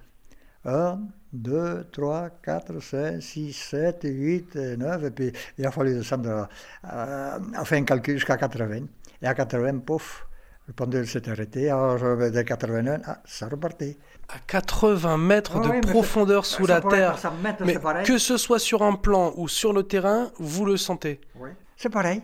1, 2, 3, 4, 5, 6, 7, 8, 9. Et puis, il a fallu descendre, euh, à faire un calcul jusqu'à 80. Et à 80, pouf, le pendule s'est arrêté. Alors, je- de 81, ah, ça repartait. À 80 mètres Ah de oui, profondeur sous la terre. mettre, Mais que ce soit sur un plan ou sur le terrain, vous le sentez. C'est pareil.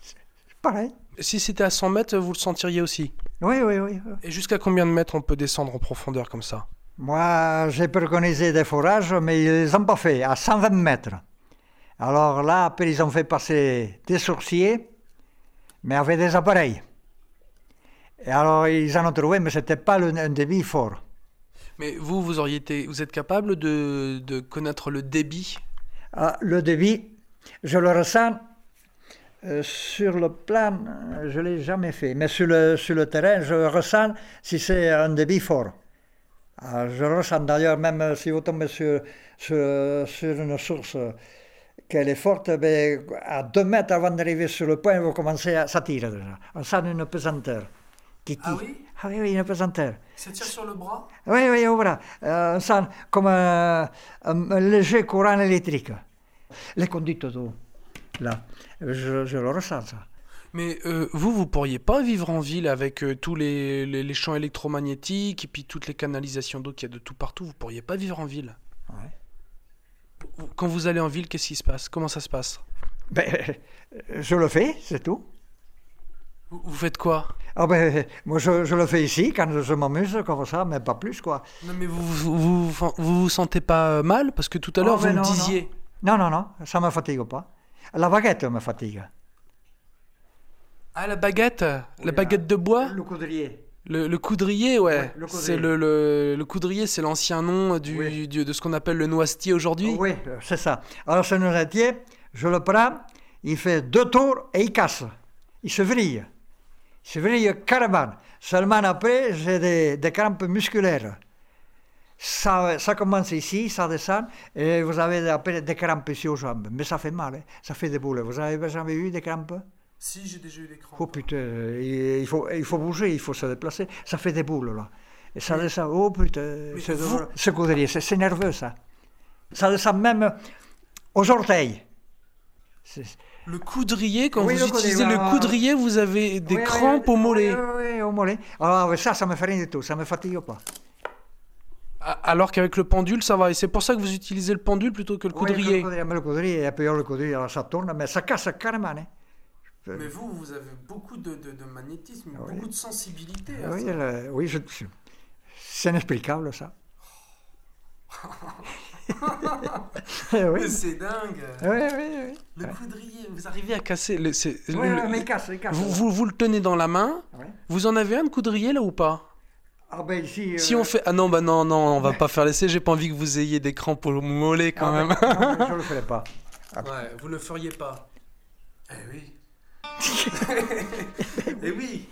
C'est pareil. Si c'était à 100 mètres, vous le sentiriez aussi. Oui, oui, oui. Et jusqu'à combien de mètres on peut descendre en profondeur comme ça? Moi, j'ai préconisé des forages, mais ils les ont pas fait, à 120 mètres. Alors là, après, ils ont fait passer des sourciers, mais avec des appareils. Et alors, ils en ont trouvé, mais c'était pas le, un débit fort. Mais vous, vous auriez été, vous êtes capable de, de connaître le débit? Ah, le débit, je le ressens euh, sur le plan, je ne l'ai jamais fait, mais sur le, sur le terrain, je ressens si c'est un débit fort. Je ressens d'ailleurs, même euh, si vous tombez sur, sur, sur une source euh, qu'elle est forte, ben, à deux mètres avant d'arriver sur le point, vous commencez à s'attirer déjà. On sent une pesanteur. Qui, qui- Ah oui? Ah oui, oui, une pesanteur. Ça tire sur le bras? Oui, oui, voilà. Euh, on sent comme un, un- un léger courant électrique. Les conduites d'eau, là, je, je le ressens, ça. Mais euh, vous, vous pourriez pas vivre en ville avec euh, tous les, les- les champs électromagnétiques et puis toutes les canalisations d'eau qu'il y a de tout partout? Vous pourriez pas vivre en ville? Quand vous allez en ville, qu'est-ce qui se passe? Comment ça se passe? Ben, je le fais, c'est tout. vous, faites quoi? Ah ben, moi, je, je le fais ici, quand je m'amuse, comme ça, mais pas plus, quoi. Non, mais vous vous, vous, vous- sentez pas euh, mal? Parce que tout à l'heure, Oh, vous ben me non, disiez. Non, non, non, ça ne me fatigue pas. La baguette me fatigue. Ah, la baguette La baguette de bois Le coudrier. Le, le coudrier, ouais. Ouais, le coudrier. c'est le, le, le coudrier, c'est l'ancien nom du, du- de ce qu'on appelle le noisetier aujourd'hui. Oui, euh, c'est ça. Alors, ce noisetier, je le prends, il fait deux tours et il casse. Il se vrille. Il se vrille carrément. Seulement après, j'ai des, des crampes musculaires. Ça, ça commence ici, ça descend, et vous avez après des crampes ici aux jambes. Mais ça fait mal, hein. ça fait des boules. Vous avez jamais eu des crampes? Si, j'ai déjà eu des crampes. Oh putain, il faut, il faut bouger, il faut se déplacer. Ça fait des boules, là. Et ça descend, oh putain, c'est vous- douloureux. ce coudrier, c'est nerveux, ça. Ça descend même aux orteils. Le coudrier, quand Oui, vous le coudrier, utilisez le coudrier, vous avez des Oui, oui, crampes oui, au mollet. Oui, oui, oui, au mollet. Alors, ça, ça me fait rien du tout, ça me fatigue pas. Alors qu'avec le pendule, ça va. Et c'est pour ça que vous utilisez le pendule plutôt que le Oui, coudrier. le coudrier, mais le coudrier, et puis le coudrier, alors ça tourne, mais ça casse carrément. Hein. Mais vous, vous avez beaucoup de, de- de magnétisme, Oui. beaucoup de sensibilité. Oui, le- oui je- c'est inexplicable, ça. Eh oui. C'est dingue. Oui, oui, oui. Le coudrier, vous arrivez à casser. Le, c'est- Oui, le- oui, mais casse, casse. vous, vous, vous le tenez dans la main. Ouais. Vous en avez un de coudrier là ou pas? Ah ben ici... Si euh, on fait. Ah non, bah non, non, on va pas faire l'essai. J'ai pas envie que vous ayez des crampes au mollet quand ah, même. ben, non, je le ferai pas. Ouais, vous le feriez pas. Eh oui. eh oui.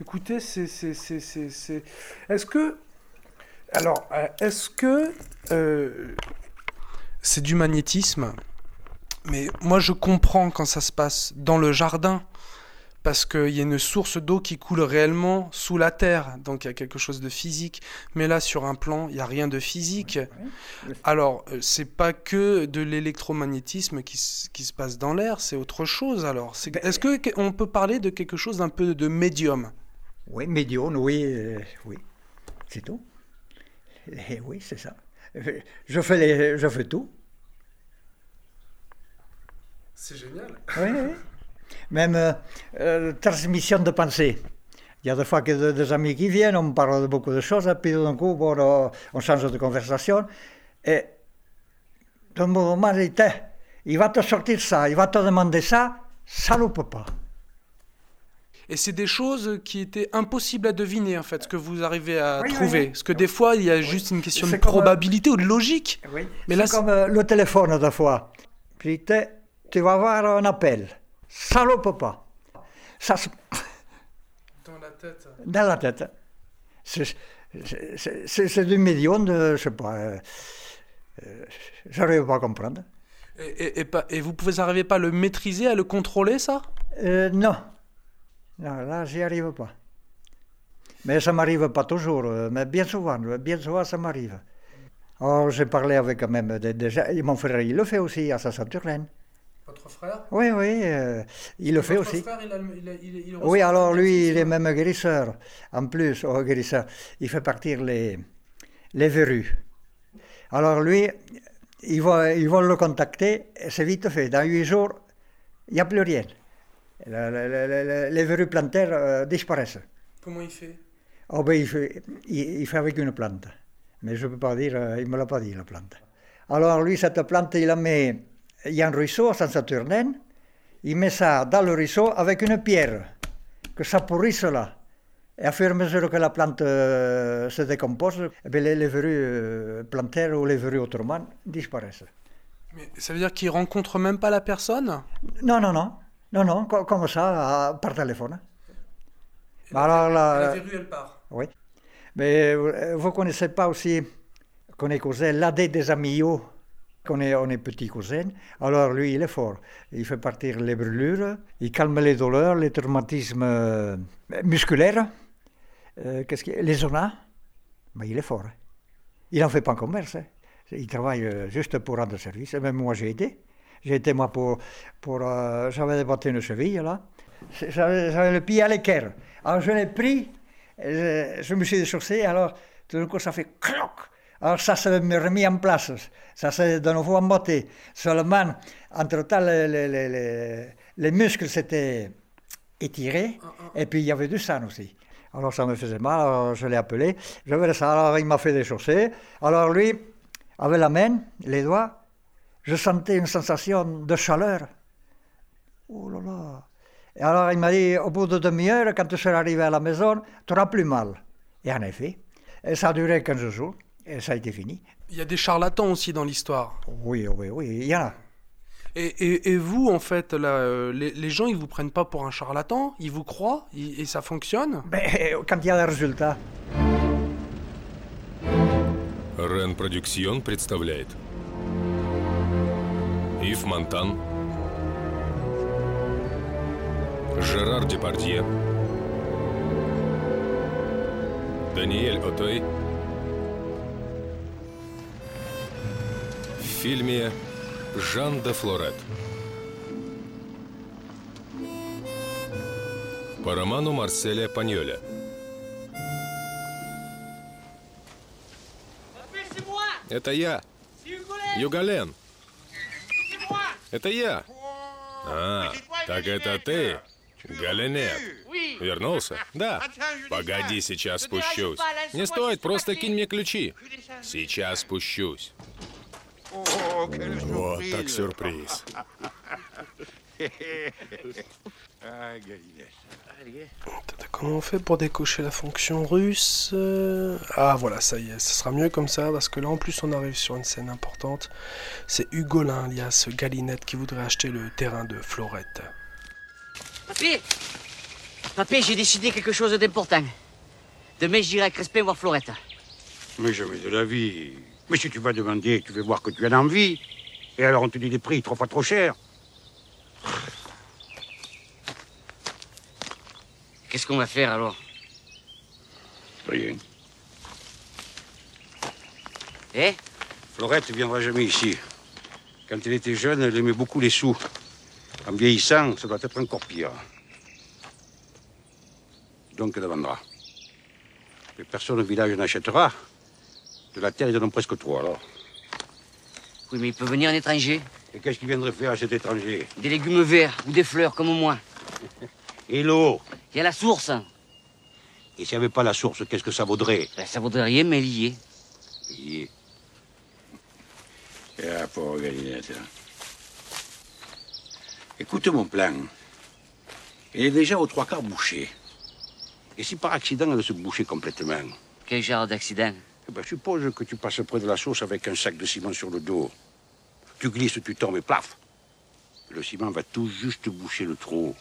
Écoutez, c'est. c'est- c'est- c'est- c'est- Est-ce que. Alors, euh, est-ce que. euh, c'est du magnétisme? Mais moi, je comprends quand ça se passe dans le jardin. Parce qu'il y a une source d'eau qui coule réellement sous la terre. Donc il y a quelque chose de physique. Mais là, sur un plan, il n'y a rien de physique. Alors, euh, c'est pas que de l'électromagnétisme qui, se passe dans l'air, c'est autre chose alors. C'est- Est-ce que que- on peut parler de quelque chose d'un peu de médium? Oui, médium, oui, euh, oui, c'est tout. Et oui, c'est ça. Je fais, les, je fais tout. C'est génial. Oui, oui. Même euh, euh, transmission de pensée. Il y a des fois que de- des amis qui viennent, on parle de beaucoup de choses, et puis d'un coup, bon, on change de conversation. Et d'un moment, il il va te sortir ça, il va te demander ça, ça ne peut pas. Et c'est des choses qui étaient impossibles à deviner en fait, ce que vous arrivez à Oui, trouver. oui. Parce que des fois, il y a juste une question de euh, probabilité ou de logique. Oui. Mais là, c'est comme euh, le téléphone des fois. Puis tu vas avoir un appel. Ça ne peut pas. Ça se- Dans la tête. dans la tête. C'est- du médium de, je sais pas, euh, euh, j'arrive pas à comprendre. Et, et- et pas- et vous pouvez arriver pas à le maîtriser, à le contrôler ça? Euh, non, non, là, j'y arrive pas. Mais ça m'arrive pas toujours, euh, mais bien souvent, bien souvent, ça m'arrive. Alors, j'ai parlé avec quand même des, des gens, et mon frère, il le fait aussi à sa Saturne. Votre frère? Oui, oui, euh, il le fait Votre aussi. frère, il a il a- il- Oui, alors lui, il est même guérisseur. En plus, oh, guérisseur, il fait partir les, les verrues. Alors lui, ils vont, ils vont le contacter, et c'est vite fait. Dans huit jours, il n'y a plus rien. La- la- les verrues plantaires euh, disparaissent. Comment il fait? Oh, ben, il, fait, il, il fait avec une plante. Mais je ne peux pas dire, euh, il ne me l'a pas dit, la plante. Alors lui, cette plante, il la met, il y a un ruisseau à Saint-Saturnin, il met ça dans le ruisseau avec une pierre, que ça pourrisse là. Et à fur et à mesure que la plante euh, se décompose, eh bien, les, les verrues plantaires ou les verrues autrement disparaissent. Mais ça veut dire qu'il rencontre même pas la personne? Non, non, non. Non, non, co- comme ça, par téléphone. Alors, la, La verrue, elle part. Oui. Mais euh, vous ne connaissez pas aussi, qu'on est cousin, l'AD des amillots, qu'on est, on est petits cousins. Alors lui, il est fort. Il fait partir les brûlures, il calme les douleurs, les traumatismes euh, musculaires, euh, qu'est-ce qu'il- les zonas. Mais il est fort. hein. Il n'en fait pas en commerce. hein. Il travaille juste pour rendre service. Et même moi, j'ai aidé. J'ai été, moi, pour... pour euh, J'avais débattu une cheville, là. J'avais le pied à l'équerre. Alors, je l'ai pris, je, je me suis déchaussé, alors, tout d'un coup, ça fait cloc. Alors, ça s'est remis en place. Ça s'est de nouveau emboîté. Seulement, entre-temps, les, les, les, les- les muscles s'étaient étirés, et puis il y avait du sang aussi. Alors, ça me faisait mal, alors je l'ai appelé. Je ça, alors il m'a fait déchausser. Alors, lui, avec la main, les doigts, je sentais une sensation de chaleur. Oh là là. Et alors il m'a dit, au bout de demi-heure, quand tu seras arrivé à la maison, tu n'auras plus mal. Et en effet, et ça a duré 15 jours, et ça a été fini. Il y a des charlatans aussi dans l'histoire. Oui, oui, oui, il y en a. Et, et- et vous, en fait, là, euh, les, les gens, ils vous prennent pas pour un charlatan Ils vous croient ils- Et ça fonctionne Mais quand il y a des résultats, Рен Продюксион представляет Ив Монтан. Жерар Депардье. Даниэль Отой В фильме «Жан де Флорет» По роману Марселя Паньоля. Это я, Югален. Это я. А, так это ты, Галенет. Вернулся? Да. Погоди, сейчас спущусь. Не стоит, просто кинь мне ключи. Сейчас спущусь. Вот так сюрприз. Comment on fait pour décocher la fonction russe Euh, Ah voilà, ça y est, ça sera mieux comme ça, parce que là en plus on arrive sur une scène importante. C'est Hugolin, alias Galinette, qui voudrait acheter le terrain de Florette. Vite Papé, j'ai décidé quelque chose d'important. Demain, j'irai à Crespin voir Florette. Mais jamais de la vie. Mais si tu vas demander, tu veux voir que tu as envie. Et alors on te dit des prix trois fois trop chers. Qu'est-ce qu'on va faire alors? Rien. Eh? Florette ne viendra jamais ici. Quand elle était jeune, elle aimait beaucoup les sous. En vieillissant, ça doit être encore pire. Donc elle vendra. Mais personne au village n'achètera. De la terre, ils en ont presque trop, alors. Oui, mais il peut venir un étranger. Et qu'est-ce qu'il viendrait faire à cet étranger? Des légumes verts ou des fleurs, comme moi. Et l'eau? Il y a la source. Et s'il n'y avait pas la source, qu'est-ce que ça vaudrait? Ben, ça vaudrait rien, mais lié. Lié. Ah, pauvre Galinette. hein. Écoute mon plan. Il est déjà aux trois quarts bouché. Et si par accident elle se bouchait complètement Quel genre d'accident? Eh ben, suppose que tu passes près de la source avec un sac de ciment sur le dos. Tu glisses, tu tombes et plaf. Le ciment va tout juste boucher le trou.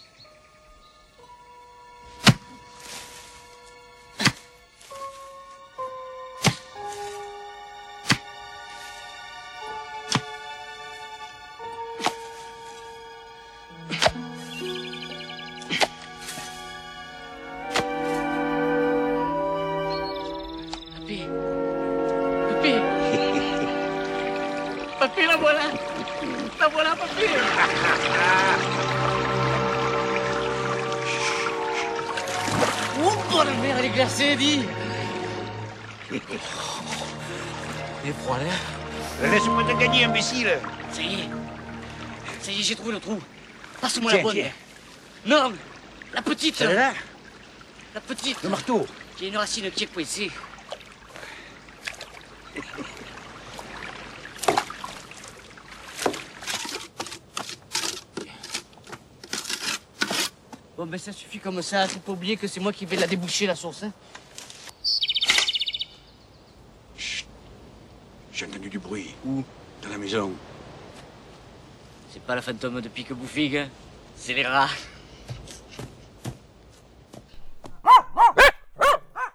La petite Celle-là La petite Le marteau Il y a une racine qui est coincée. Bon, ben ça suffit comme ça. Faut pas oublier que c'est moi qui vais la déboucher, la source. Hein. J'ai entendu du bruit. Où? Dans la maison. C'est pas la fantôme de pique bouffig, hein. c'est les rats.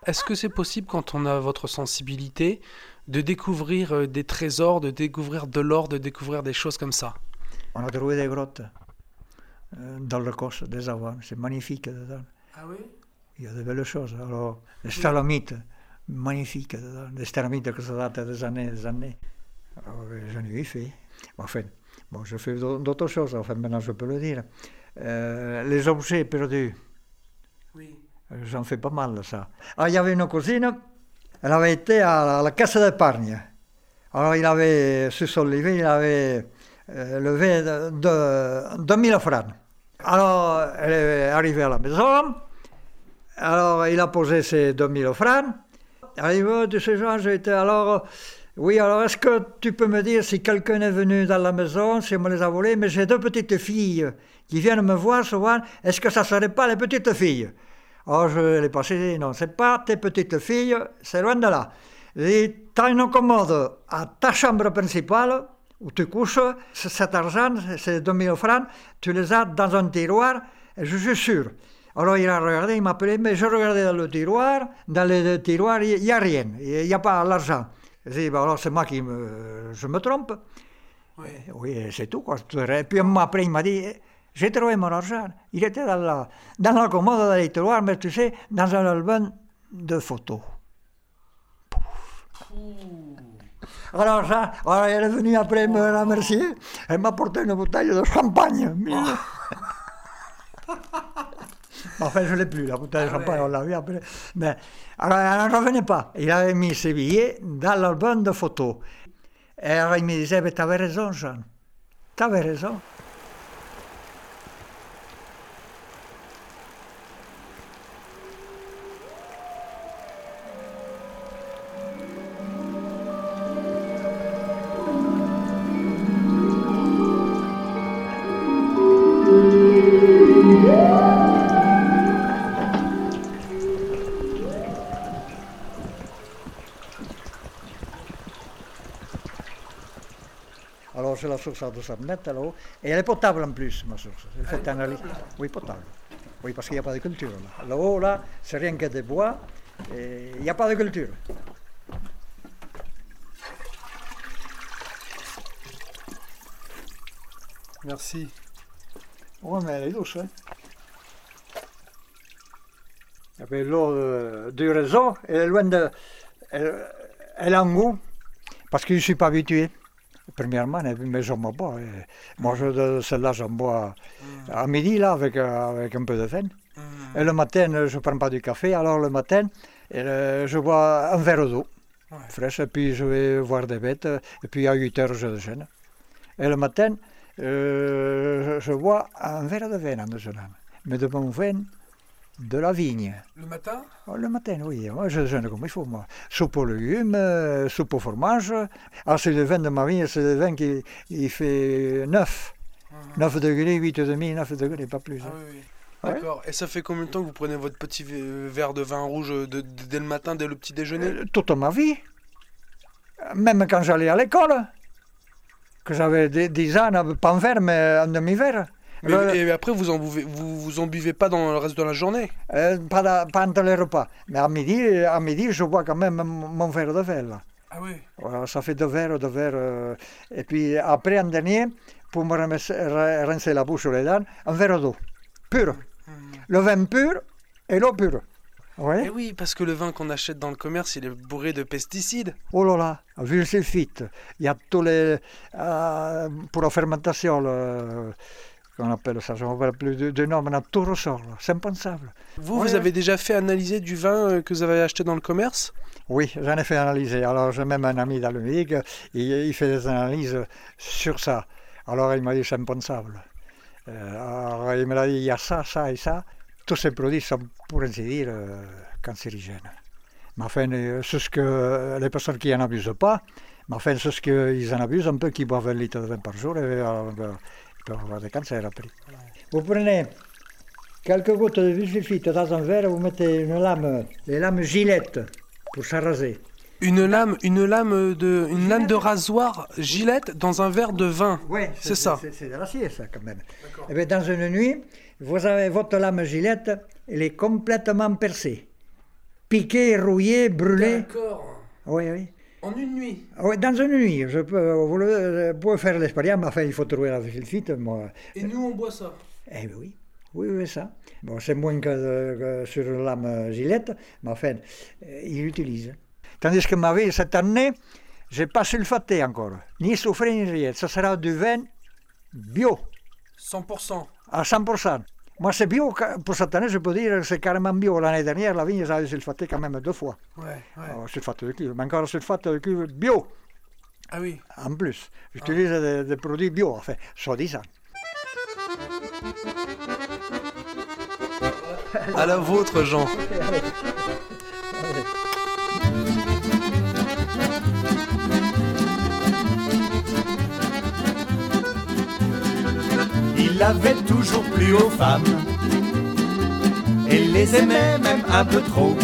Est-ce que c'est possible, quand on a votre sensibilité, de découvrir euh, des trésors, de découvrir de l'or, de découvrir des choses comme ça? On a trouvé des grottes euh, dans le Corse, des avoines. C'est magnifique dedans. Ah oui? Il y a de belles choses. Alors, les stalagmites, magnifiques dedans. Des stalagmites que ça date des années des années. Alors, euh, j'en ai fait. Enfin, bon, je fais d'au- d'autres choses. Enfin, maintenant, je peux le dire. Euh, les objets perdus. Oui. Euh, J'en fais pas mal, ça. Ah, il y avait une cousine, elle avait été à la, caisse d'épargne. Alors, il avait, sur son livret, il avait euh, levé de, de, 2000 francs. Alors, elle est arrivée à la maison. Alors, il a posé ses 2000 francs. Arrivé de ce genre, été alors. Oui, alors est-ce que tu peux me dire si quelqu'un est venu dans la maison, si on me les a volés? Mais j'ai deux petites filles qui viennent me voir souvent. Est-ce que ça ne serait pas les petites filles? Alors je l'ai passé, non, c'est pas tes petites filles, c'est loin de là. Et tu as une commode à ta chambre principale où tu couches, cet argent, ces 2000 francs, tu les as dans un tiroir, et je suis sûr. Alors il a regardé, il m'a appelé, mais je regardais dans le tiroir, dans le tiroir, il n'y a rien, il n'y a pas l'argent. J'ai dit, bah alors c'est moi qui me, je me trompe. Oui, c'est tout. Quoi. Et puis après, il m'a dit, j'ai trouvé mon argent. Il était dans la, dans la commode les tiroirs, mais tu sais, dans un album de photos. Alors, ça, alors, elle est venue après me remercier. Elle m'a apporté une bouteille de champagne. enfin, je ne l'ai plus, la bouteille de champagne, on l'a vu après. Mais, alors, elle n'en revenait pas. Il avait mis ses billets dans l'album de photos. Et alors, il me disait, tu avais raison, Jean. Tu avais raison. La source à 200 mètres là-haut. Et elle est potable en plus, ma source. Fait analyse. Oui, potable? Oui, parce qu'il n'y a pas de culture. Là. Là-haut, là, c'est rien que des bois. et Il n'y a pas de culture. Merci. Oui, mais elle est douce. Hein. L'eau euh, du réseau, elle est loin de. Elle, elle a un goût, parce que je ne suis pas habitué. Premièrement, mais je ne bois. Et Moi, je, celle-là, j'en bois à midi, là, avec, euh, avec un peu de vin. Et le matin, je ne prends pas du café, alors le matin, je bois un verre d'eau fraîche, et puis je vais voir des bêtes, et puis à 8 heures, je déjeune. Et le matin, euh, je, je bois un verre de vin en déjeunant, mais de bon vin de la vigne. Le matin? Oh, Le matin, oui, moi je déjeune comme il faut, moi. Soupe aux légumes, euh, soupe au fromage. Ah, c'est le vin de ma vigne, c'est le vin qui il fait 9. 9 degrés, 8 demi, 9 degrés, pas plus. hein. Ouais. D'accord. Et ça fait combien de temps que vous prenez votre petit v- verre de vin rouge de- de- dès le matin, dès le petit déjeuner? Euh, toute ma vie. Même quand j'allais à l'école, que j'avais des- 10 ans, pas un verre, mais un demi-verre. Mais- Et après, vous en, buvez, vous, vous en buvez pas dans le reste de la journée? Euh, pas, pas entre les repas. Mais à midi, à midi, je bois quand même mon verre de verre. là. Ah oui ça fait deux verres, deux verres. euh, et puis après, en dernier, pour me rincer la bouche ou les dents, un verre d'eau, pur. Le vin pur et l'eau pure. Oui. Eh oui, parce que le vin qu'on achète dans le commerce, il est bourré de pesticides. Oh là là, vu sulfite, il y a tous les. euh, pour la fermentation, le, qu'on appelle ça, je ne me rappelle plus de, de nom, maintenant tout ressort, là, c'est impensable. Vous, vous avez déjà fait analyser du vin euh, que vous avez acheté dans le commerce? Oui, j'en ai fait analyser. Alors, j'ai même un ami dans le Midi, il, il fait des analyses sur ça. Alors, il m'a dit c'est impensable. Euh, alors, il m'a dit il y a ça, ça et ça. Tous ces produits sont, pour ainsi dire, euh, cancérigènes. Mais enfin, c'est ce que les personnes qui n'en abusent pas, mais enfin, c'est ce qu'ils en abusent un peu, qui boivent un litre de vin par jour, et euh, ils peuvent avoir des cancers après. Vous prenez quelques gouttes de huile sulfite dans un verre, vous mettez une lame, les lames gilettes, pour s'arraser. Une lame, une lame de, une lame de rasoir gilette dans un verre de vin. Oui, c'est ça. C'est de l'acier, ça, quand même. Eh bien, dans une nuit, vous avez votre lame gilette, elle est complètement percée. Piquée, rouillée, brûlée. D'accord. Oui, oui. En une nuit. Oui, dans une nuit, je peux, vous le- vous pouvez faire l'expérience, mais enfin, il faut trouver la sulfite, moi. Et nous, on boit ça. Eh bien oui, oui, oui, ça. Bon, c'est moins que, que sur la lame gilette, mais enfin, euh, il l'utilise. Tandis que ma vie, cette année, j'ai pas sulfaté encore, ni soufré, ni rien. Ça sera du vin bio, 100%. à 100%. Moi, c'est bio, pour cette année, je peux dire que c'est carrément bio. L'année dernière, la vigne, j'avais sulfaté quand même deux fois. Ouais, ouais. Alors, sulfate de cuivre, mais encore sulfate de cuivre bio, Ah oui. en plus. J'utilise des, des produits bio, enfin, soi-disant. À la vôtre, Jean. Il avait toujours plu aux femmes et les aimait même un peu trop.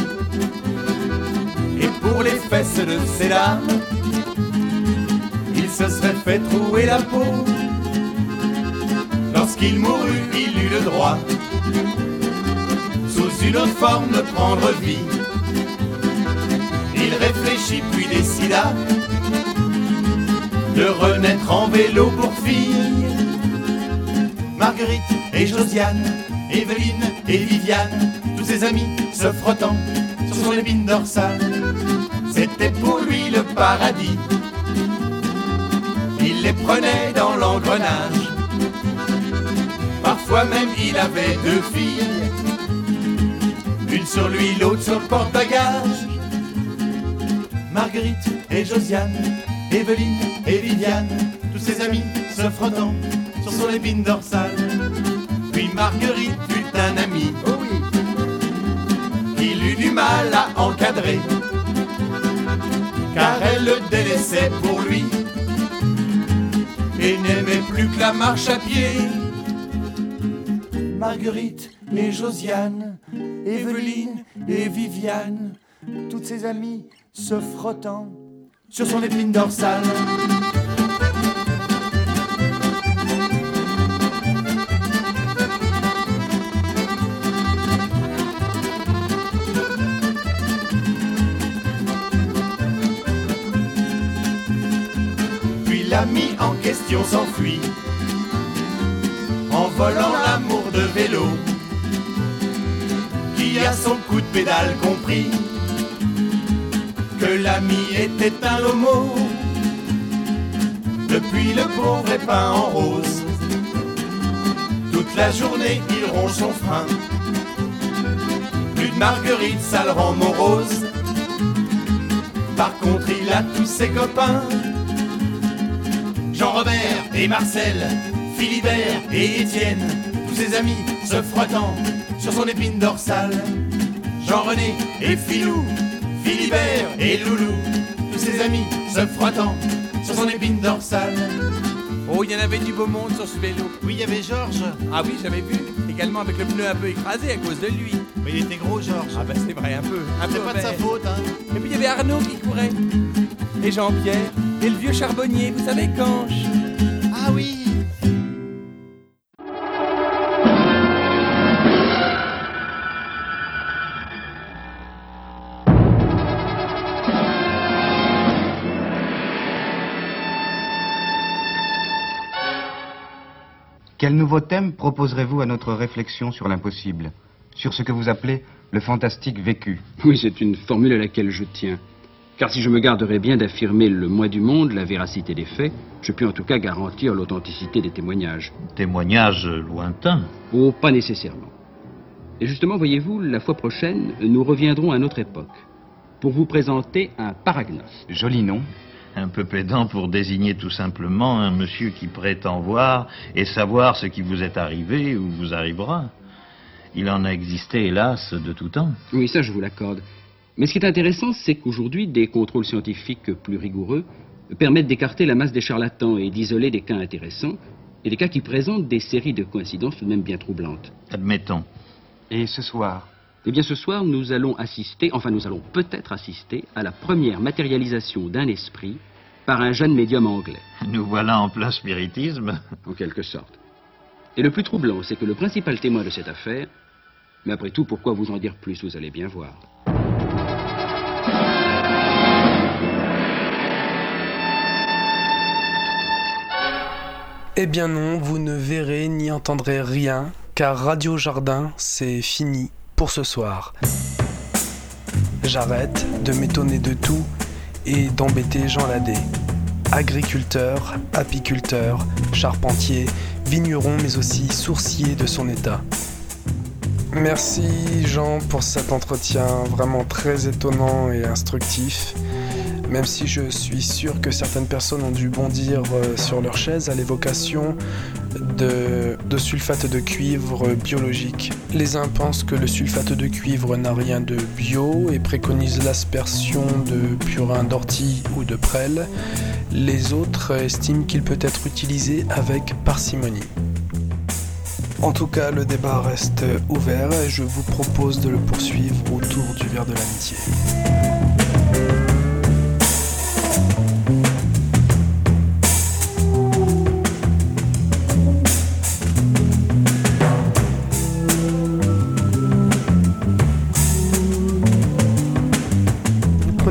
Et pour les fesses de ses dames, il se serait fait trouer la peau. Lorsqu'il mourut, il eut le droit, sous une autre forme, de prendre vie. Il réfléchit puis décida de renaître en vélo pour fille. Marguerite et Josiane, Evelyne et Viviane, tous ses amis se frottant sur son épine dorsale. C'était pour lui le paradis. Il les prenait dans l'engrenage. Parfois même il avait deux filles. Une sur lui, l'autre sur le porte-bagages. Marguerite et Josiane, Evelyne et Viviane, tous ses amis se frottant sur son épine dorsale. Marguerite eut un ami, oh oui, qu'il eut du mal à encadrer, car elle le délaissait pour lui et n'aimait plus que la marche à pied. Marguerite et Josiane, Evelyne et Viviane, toutes ses amies se frottant sur son épine dorsale. S'enfuit en volant l'amour de vélo qui a son coup de pédale compris que l'ami était un homo. Depuis le pauvre est peint en rose, toute la journée il ronge son frein. Plus de marguerite, ça le rend morose. Par contre, il a tous ses copains. Jean-Robert et Marcel, Philibert et Étienne, tous ses amis se frottant sur son épine dorsale. Jean-René et Philou, Philibert et Loulou, tous ses amis se frottant sur son épine dorsale. Oh, il y en avait du beau monde sur ce vélo. Oui, il y avait Georges. Ah oui, j'avais vu. Également avec le pneu un peu écrasé à cause de lui. Mais il était gros, Georges. Ah bah c'est vrai, un peu. Un C'est peu pas de sa faute, hein. Et puis il y avait Arnaud qui courait. Et Jean-Pierre. Et le vieux charbonnier, vous savez, Canche. Ah oui. Quel nouveau thème proposerez-vous à notre réflexion sur l'impossible? Sur ce que vous appelez le fantastique vécu? Oui, c'est une formule à laquelle je tiens. Car si je me garderais bien d'affirmer le moi du monde, la véracité des faits, je puis en tout cas garantir l'authenticité des témoignages. Témoignages lointains Oh, pas nécessairement. Et justement, voyez-vous, la fois prochaine, nous reviendrons à notre époque pour vous présenter un paragnos. Joli nom. Un peu pédant pour désigner tout simplement un monsieur qui prétend voir et savoir ce qui vous est arrivé ou vous arrivera. Il en a existé, hélas, de tout temps. Oui, ça je vous l'accorde. Mais ce qui est intéressant, c'est qu'aujourd'hui, des contrôles scientifiques plus rigoureux permettent d'écarter la masse des charlatans et d'isoler des cas intéressants et des cas qui présentent des séries de coïncidences tout de même bien troublantes. Admettons. Et ce soir? Eh bien, ce soir, nous allons assister, enfin, nous allons peut-être assister à la première matérialisation d'un esprit par un jeune médium anglais. Nous voilà en plein spiritisme. En quelque sorte. Et le plus troublant, c'est que le principal témoin de cette affaire, mais après tout, pourquoi vous en dire plus, vous allez bien voir. Eh bien non, vous ne verrez ni entendrez rien, car Radio Jardin, c'est fini pour ce soir. J'arrête de m'étonner de tout et d'embêter Jean Ladé. Agriculteur, apiculteur, charpentier, vigneron, mais aussi sourcier de son état. Merci Jean pour cet entretien vraiment très étonnant et instructif. Même si je suis sûr que certaines personnes ont dû bondir euh, sur leur chaise à l'évocation de, sulfate de cuivre biologique. Les uns pensent que le sulfate de cuivre n'a rien de bio et préconisent l'aspersion de purin d'ortie ou de prêle. Les autres estiment qu'il peut être utilisé avec parcimonie. En tout cas, le débat reste ouvert et je vous propose de le poursuivre autour du verre de l'amitié.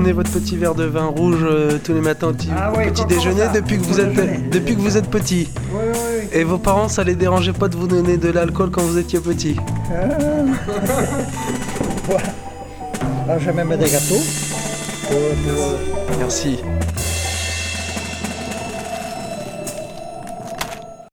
Prenez votre petit verre de vin rouge euh, tous les matins au petit, Ah au petit déjeuner depuis que vous êtes depuis que vous êtes petit. Oui, oui, oui. Et vos parents, ça les dérangeait pas de vous donner de l'alcool quand vous étiez petit? Ouais. Ah, j'ai même des gâteaux. Pour- pour- Merci.